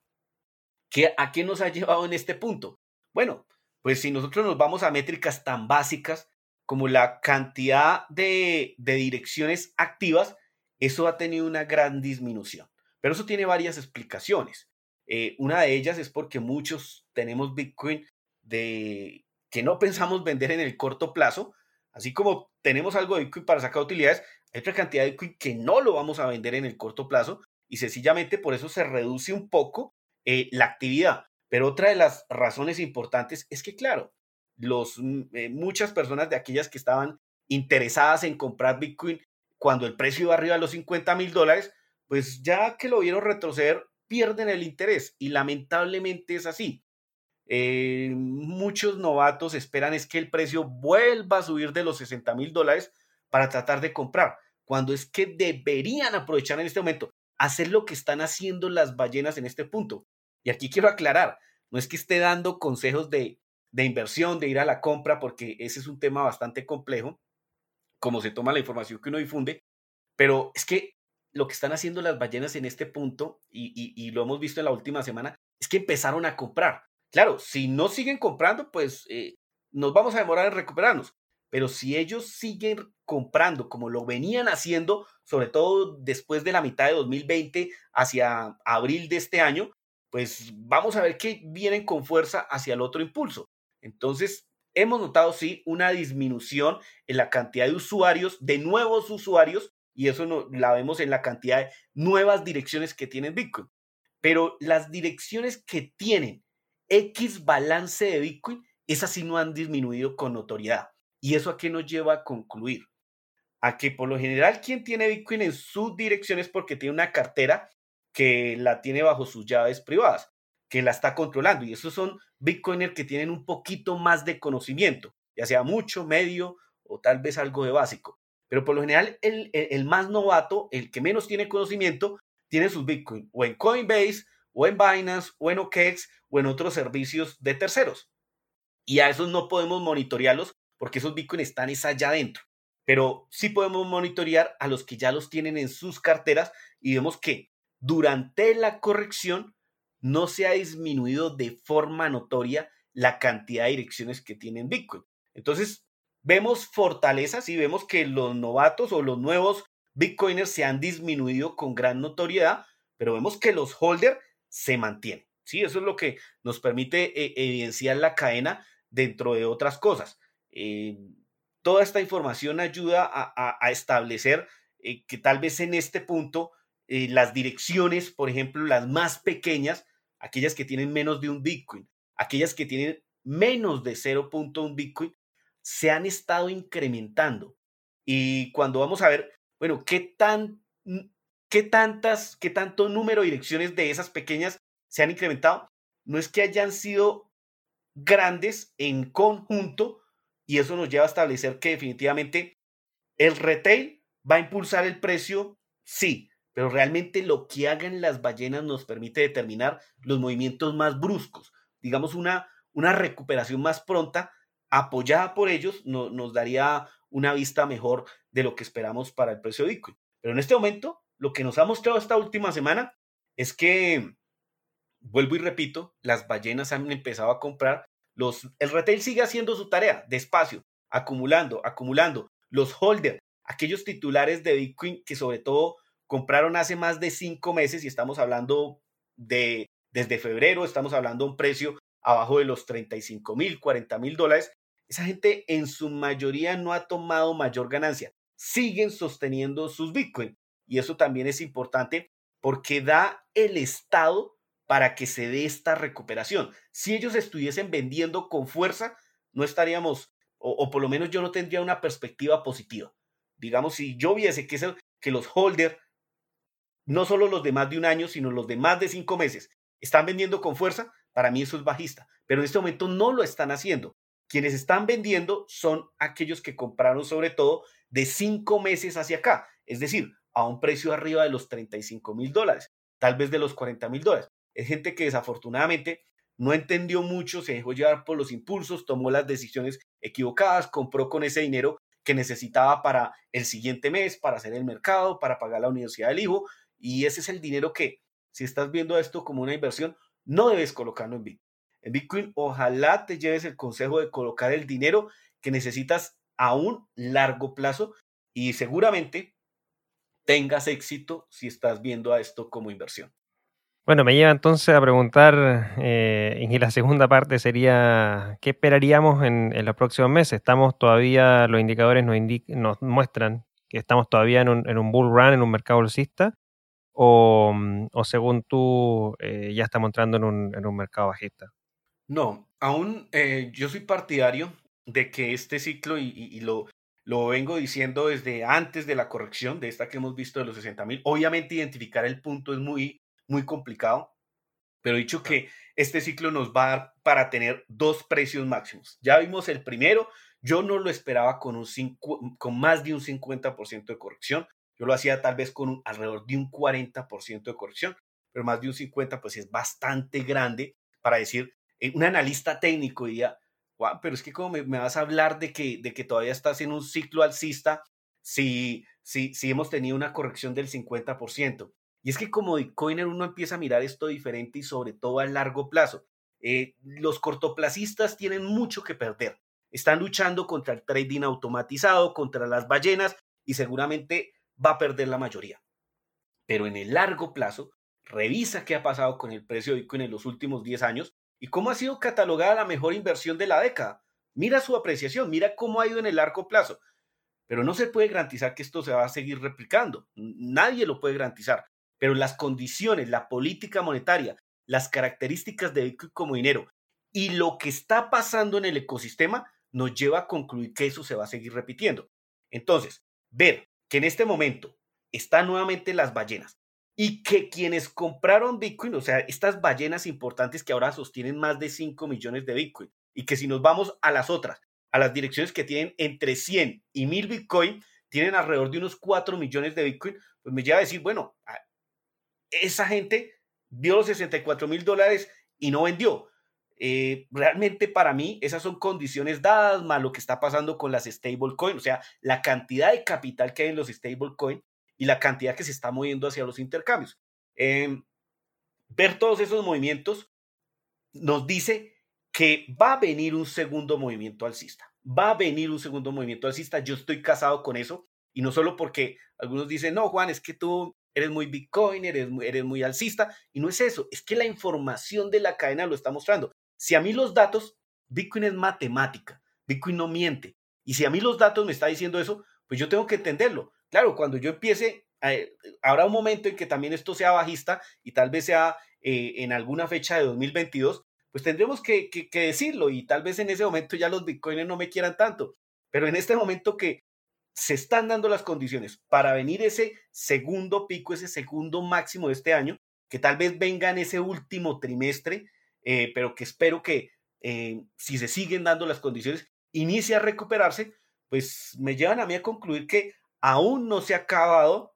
B: ¿qué, ¿a qué nos ha llevado en este punto? Bueno, pues si nosotros nos vamos a métricas tan básicas como la cantidad de, direcciones activas, eso ha tenido una gran disminución. Pero eso tiene varias explicaciones. Eh, una de ellas es porque muchos tenemos Bitcoin de que no pensamos vender en el corto plazo, así como tenemos algo de Bitcoin para sacar utilidades, hay otra cantidad de Bitcoin que no lo vamos a vender en el corto plazo y sencillamente por eso se reduce un poco eh, la actividad. Pero otra de las razones importantes es que, claro, los, mm, eh, muchas personas de aquellas que estaban interesadas en comprar Bitcoin cuando el precio iba arriba de los 50 mil dólares, pues ya que lo vieron retroceder, pierden el interés y lamentablemente es así. Eh, muchos novatos esperan es que el precio vuelva a subir de los 60 mil dólares para tratar de comprar, cuando es que deberían aprovechar en este momento, hacer lo que están haciendo las ballenas en este punto. Y aquí quiero aclarar, no es que esté dando consejos de, de inversión, de ir a la compra, porque ese es un tema bastante complejo, como se toma la información que uno difunde, pero es que lo que están haciendo las ballenas en este punto, y, lo hemos visto en la última semana, es que empezaron a comprar. Claro, si no siguen comprando, pues eh, nos vamos a demorar en recuperarnos. Pero si ellos siguen comprando como lo venían haciendo, sobre todo después de la mitad de 2020 hacia abril de este año, pues vamos a ver que vienen con fuerza hacia el otro impulso. Entonces, hemos notado, sí, una disminución en la cantidad de usuarios, de nuevos usuarios y eso no, la vemos en la cantidad de nuevas direcciones que tienen Bitcoin. Pero las direcciones que tienen X balance de Bitcoin, esas sí no han disminuido con notoriedad. ¿Y eso a qué nos lleva a concluir? A que por lo general quien tiene Bitcoin en sus direcciones porque tiene una cartera que la tiene bajo sus llaves privadas, que la está controlando. Y esos son Bitcoiners que tienen un poquito más de conocimiento, ya sea mucho, medio o tal vez algo de básico. Pero por lo general, el, más novato, el que menos tiene conocimiento, tiene sus Bitcoin o en Coinbase, o en Binance, o en OKEx, o en otros servicios de terceros. Y a esos no podemos monitorearlos porque esos Bitcoin están allá adentro. Pero sí podemos monitorear a los que ya los tienen en sus carteras y vemos que durante la corrección no se ha disminuido de forma notoria la cantidad de direcciones que tienen Bitcoin. Entonces, vemos fortalezas y vemos que los novatos o los nuevos Bitcoiners se han disminuido con gran notoriedad, pero vemos que los holders se mantienen. Sí, eso es lo que nos permite eh, evidenciar la cadena dentro de otras cosas. Eh, toda esta información ayuda a, establecer eh, que tal vez en este punto las direcciones, por ejemplo, las más pequeñas, aquellas que tienen menos de un Bitcoin, aquellas que tienen menos de 0.1 Bitcoin, se han estado incrementando. Y cuando vamos a ver, bueno, qué tan, qué tantas, qué tanto número de direcciones de esas pequeñas se han incrementado, no es que hayan sido grandes en conjunto y eso nos lleva a establecer que definitivamente el retail va a impulsar el precio, sí, pero realmente lo que hagan las ballenas nos permite determinar los movimientos más bruscos, digamos una, una recuperación más pronta apoyada por ellos nos daría una vista mejor de lo que esperamos para el precio de Bitcoin. Pero en este momento, lo que nos ha mostrado esta última semana es que, vuelvo y repito, las ballenas han empezado a comprar, los, el retail sigue haciendo su tarea despacio, acumulando, acumulando. Los holders, aquellos titulares de Bitcoin que sobre todo compraron hace más de cinco meses y estamos hablando de desde febrero, estamos hablando de un precio abajo de los 35 mil, 40 mil dólares, esa gente en su mayoría no ha tomado mayor ganancia. Siguen sosteniendo sus Bitcoin. Y eso también es importante porque da el Estado para que se dé esta recuperación. Si ellos estuviesen vendiendo con fuerza, no estaríamos, o, por lo menos yo no tendría una perspectiva positiva. Digamos, si yo viese que, que los holders, no solo los de más de un año, sino los de más de cinco meses, están vendiendo con fuerza, para mí eso es bajista. Pero en este momento no lo están haciendo. Quienes están vendiendo son aquellos que compraron sobre todo de cinco meses hacia acá, es decir, a un precio arriba de los 35 mil dólares, tal vez de los 40 mil dólares. Es gente que desafortunadamente no entendió mucho, se dejó llevar por los impulsos, tomó las decisiones equivocadas, compró con ese dinero que necesitaba para el siguiente mes, para hacer el mercado, para pagar la universidad del hijo, y ese es el dinero que, si estás viendo esto como una inversión, no debes colocarlo en Bitcoin. En Bitcoin, ojalá te lleves el consejo de colocar el dinero que necesitas a un largo plazo y seguramente tengas éxito si estás viendo a esto como inversión.
A: Bueno, me lleva entonces a preguntar, eh, y la segunda parte sería, ¿qué esperaríamos en, los próximos meses? Estamos todavía, los indicadores nos, muestran que estamos todavía en un, en un, bull run, en un mercado bolsista, o, mm, según tú eh, ya estamos entrando en un, en un, mercado bajista?
B: No, aún eh, yo soy partidario de que este ciclo, y, lo, lo vengo diciendo desde antes de la corrección, de esta que hemos visto de los 60 mil, obviamente identificar el punto es muy muy complicado, pero he dicho que este ciclo nos va a dar para tener dos precios máximos. Ya vimos el primero, yo no lo esperaba con, un con más de un 50% de corrección, yo lo hacía tal vez con alrededor de un 40% de corrección, pero más de un 50% pues es bastante grande para decir, eh, un analista técnico diría, wow, pero es que como me, vas a hablar de que, de que todavía estás en un ciclo alcista si, si, si hemos tenido una corrección del 50%. Y es que como Bitcoiner uno empieza a mirar esto diferente y sobre todo a largo plazo. Eh, los cortoplacistas tienen mucho que perder. Están luchando contra el trading automatizado, contra las ballenas y seguramente va a perder la mayoría. Pero en el largo plazo, revisa qué ha pasado con el precio de Bitcoin en los últimos 10 años y cómo ha sido catalogada la mejor inversión de la década. Mira su apreciación, mira cómo ha ido en el largo plazo. Pero no se puede garantizar que esto se va a seguir replicando. Nadie lo puede garantizar pero las condiciones, la política monetaria, las características de Bitcoin como dinero y lo que está pasando en el ecosistema nos lleva a concluir que eso se va a seguir repitiendo. Entonces, ver que en este momento están nuevamente las ballenas y que quienes compraron Bitcoin, o sea, estas ballenas importantes que ahora sostienen más de 5 millones de Bitcoin y que si nos vamos a las otras, a las direcciones que tienen entre 100 y 1000 Bitcoin, tienen alrededor de unos 4 millones de Bitcoin, pues me lleva a decir, bueno, esa gente dio los 64 mil dólares y no vendió. Eh, realmente para mí esas son condiciones dadas, más lo que está pasando con las stablecoin, o sea, la cantidad de capital que hay en los stablecoin y la cantidad que se está moviendo hacia los intercambios. Em, ver todos esos movimientos nos dice que va a venir un segundo movimiento alcista. Va a venir un segundo movimiento alcista. Yo estoy casado con eso. Y no solo porque algunos dicen, no, Juan, es que tú eres muy Bitcoin, eres, eres muy alcista, y no es eso, es que la información de la cadena lo está mostrando. Si a mí los datos, Bitcoin es matemática, Bitcoin no miente, y si a mí los datos me está diciendo eso, pues yo tengo que entenderlo. Claro, cuando yo empiece, eh, habrá un momento en que también esto sea bajista y tal vez sea eh, en alguna fecha de 2022, pues tendremos que, que, decirlo y tal vez en ese momento ya los bitcoins no me quieran tanto. Pero en este momento que se están dando las condiciones para venir ese segundo pico, ese segundo máximo de este año, que tal vez venga en ese último trimestre, eh, pero que espero que eh, si se siguen dando las condiciones, inicie a recuperarse, pues me llevan a mí a concluir que aún no se ha acabado,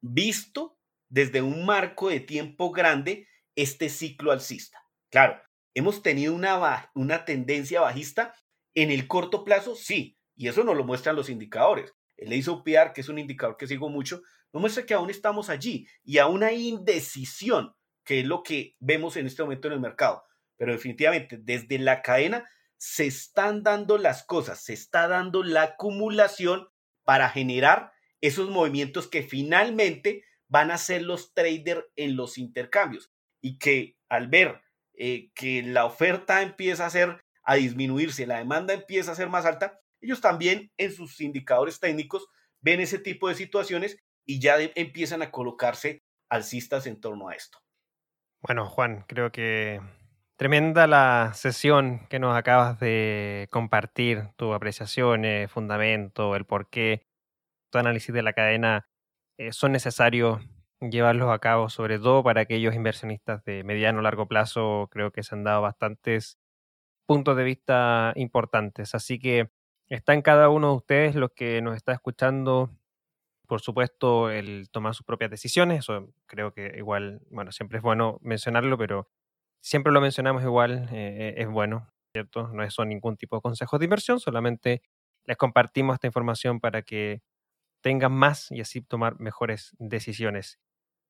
B: visto desde un marco de tiempo grande, este ciclo alcista. Claro, hemos tenido una, una tendencia bajista en el corto plazo, sí, y eso nos lo muestran los indicadores. El ASOPR, que es un indicador que sigo mucho, nos muestra que aún estamos allí y aún hay indecisión, que es lo que vemos en este momento en el mercado. Pero definitivamente, desde la cadena se están dando las cosas, se está dando la acumulación para generar esos movimientos que finalmente van a ser los traders en los intercambios y que al ver eh, que la oferta empieza a ser a disminuirse, la demanda empieza a ser más alta, ellos también en sus indicadores técnicos ven ese tipo de situaciones y ya empiezan a colocarse alcistas en torno a esto.
A: Bueno, Juan, creo que tremenda la sesión que nos acabas de compartir, tu apreciación, fundamento, el por qué tu análisis de la cadena eh, son necesarios llevarlos a cabo, sobre todo para aquellos inversionistas de mediano o largo plazo, creo que se han dado bastantes puntos de vista importantes. Así que Está en cada uno de ustedes, los que nos está escuchando, por supuesto, el tomar sus propias decisiones. Eso creo que igual, bueno, siempre es bueno mencionarlo, pero siempre lo mencionamos igual, eh, es bueno, ¿cierto? No son ningún tipo de consejos de inversión, solamente les compartimos esta información para que tengan más y así tomar mejores decisiones.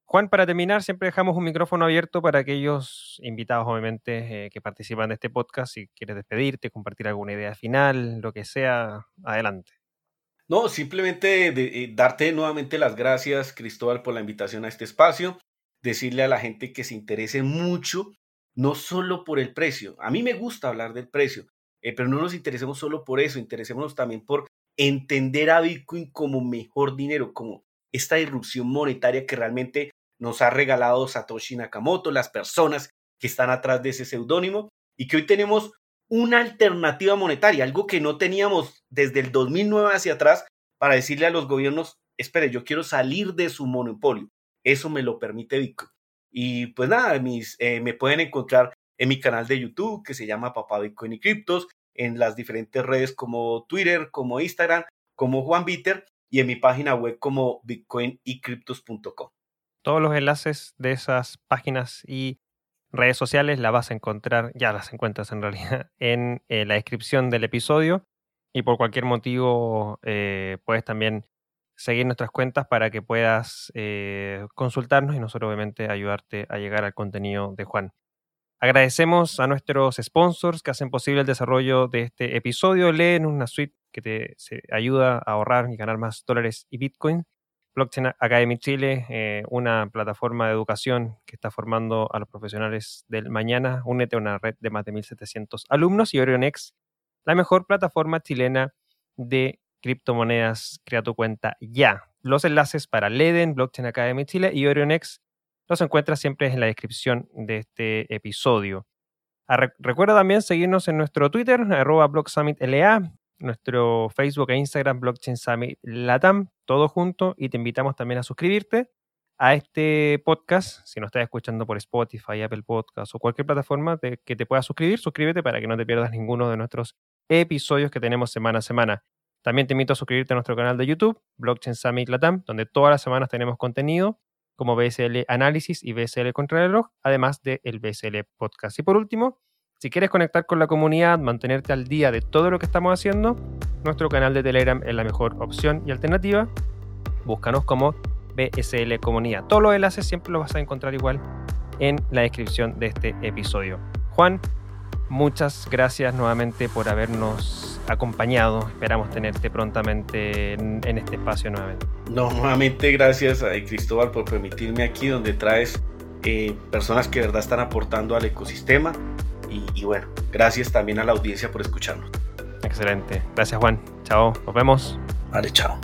A: Juan, para terminar, siempre dejamos un micrófono abierto para aquellos invitados, obviamente, eh, que participan de este podcast. Si quieres despedirte, compartir alguna idea final, lo que sea, adelante.
B: No, simplemente eh, darte nuevamente las gracias, Cristóbal, por la invitación a este espacio. decirle a la gente que se interese mucho, no solo por el precio. A mí me gusta hablar del precio, eh, pero no nos interesemos solo por eso, interesémonos también por entender a Bitcoin como mejor dinero, como esta irrupción monetaria que realmente nos ha regalado Satoshi Nakamoto, las personas que están atrás de ese seudónimo y que hoy tenemos una alternativa monetaria, algo que no teníamos desde el 2009 hacia atrás para decirle a los gobiernos, espere, yo quiero salir de su monopolio. Eso me lo permite Bitcoin. Y pues nada, mis, eh, me pueden encontrar en mi canal de YouTube que se llama Papá Bitcoin y Criptos, en las diferentes redes como Twitter, como Instagram, como Juan Bitter y en mi página web como bitcoinycryptos.com.
A: Todos los enlaces de esas páginas y redes sociales las vas a encontrar, ya las encuentras en realidad, en eh, la descripción del episodio y por cualquier motivo eh, puedes también seguir nuestras cuentas para que puedas eh, consultarnos y nosotros obviamente ayudarte a llegar al contenido de Juan. Agradecemos a nuestros sponsors que hacen posible el desarrollo de este episodio. Leen una suite que te ayuda a ahorrar y ganar más dólares y Bitcoin. Blockchain Academy Chile, eh, una plataforma de educación que está formando a los profesionales del mañana. Únete a una red de más de 1.700 alumnos y Orionex, la mejor plataforma chilena de criptomonedas. Crea tu cuenta ya. Los enlaces para Leden, Blockchain Academy Chile y Orionex los encuentras siempre en la descripción de este episodio. Recuerda también seguirnos en nuestro Twitter, arroba nuestro Facebook e Instagram Blockchain Summit Latam, todo junto, y te invitamos también a suscribirte a este podcast, si no estás escuchando por Spotify, Apple Podcast o cualquier plataforma que te puedas suscribir, suscríbete para que no te pierdas ninguno de nuestros episodios que tenemos semana a semana. También te invito a suscribirte a nuestro canal de YouTube, Blockchain Summit Latam, donde todas las semanas tenemos contenido como BSL Análisis y BSL Contrarreloj, además del el BSL Podcast. Y por último, si quieres conectar con la comunidad, mantenerte al día de todo lo que estamos haciendo, nuestro canal de Telegram es la mejor opción y alternativa. Búscanos como BSL Comunidad. Todos los enlaces siempre los vas a encontrar igual en la descripción de este episodio. Juan, muchas gracias nuevamente por habernos acompañado. Esperamos tenerte prontamente en, este espacio nuevamente.
B: No, nuevamente gracias a Cristóbal por permitirme aquí donde traes eh, personas que de verdad están aportando al ecosistema y, bueno, gracias también a la audiencia por escucharnos.
A: Excelente. Gracias Juan. Chao. Nos vemos.
B: Vale, chao.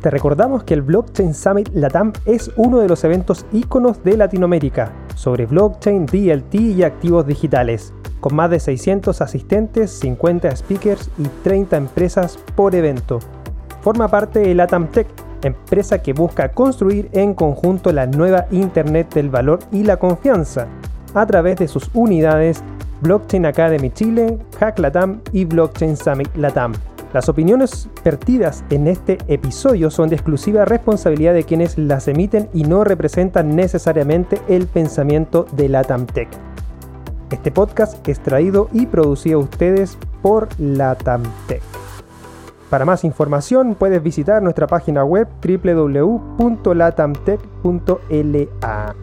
C: Te recordamos que el Blockchain Summit Latam es uno de los eventos íconos de Latinoamérica sobre blockchain, DLT y activos digitales, con más de 600 asistentes, 50 speakers y 30 empresas por evento. Forma parte de Latam Tech, empresa que busca construir en conjunto la nueva Internet del valor y la confianza a través de sus unidades Blockchain Academy Chile, Hack Latam y Blockchain Summit Latam. Las opiniones vertidas en este episodio son de exclusiva responsabilidad de quienes las emiten y no representan necesariamente el pensamiento de Latam Tech. Este podcast es traído y producido a ustedes por Latam Tech. Para más información puedes visitar nuestra página web www.latamtech.la.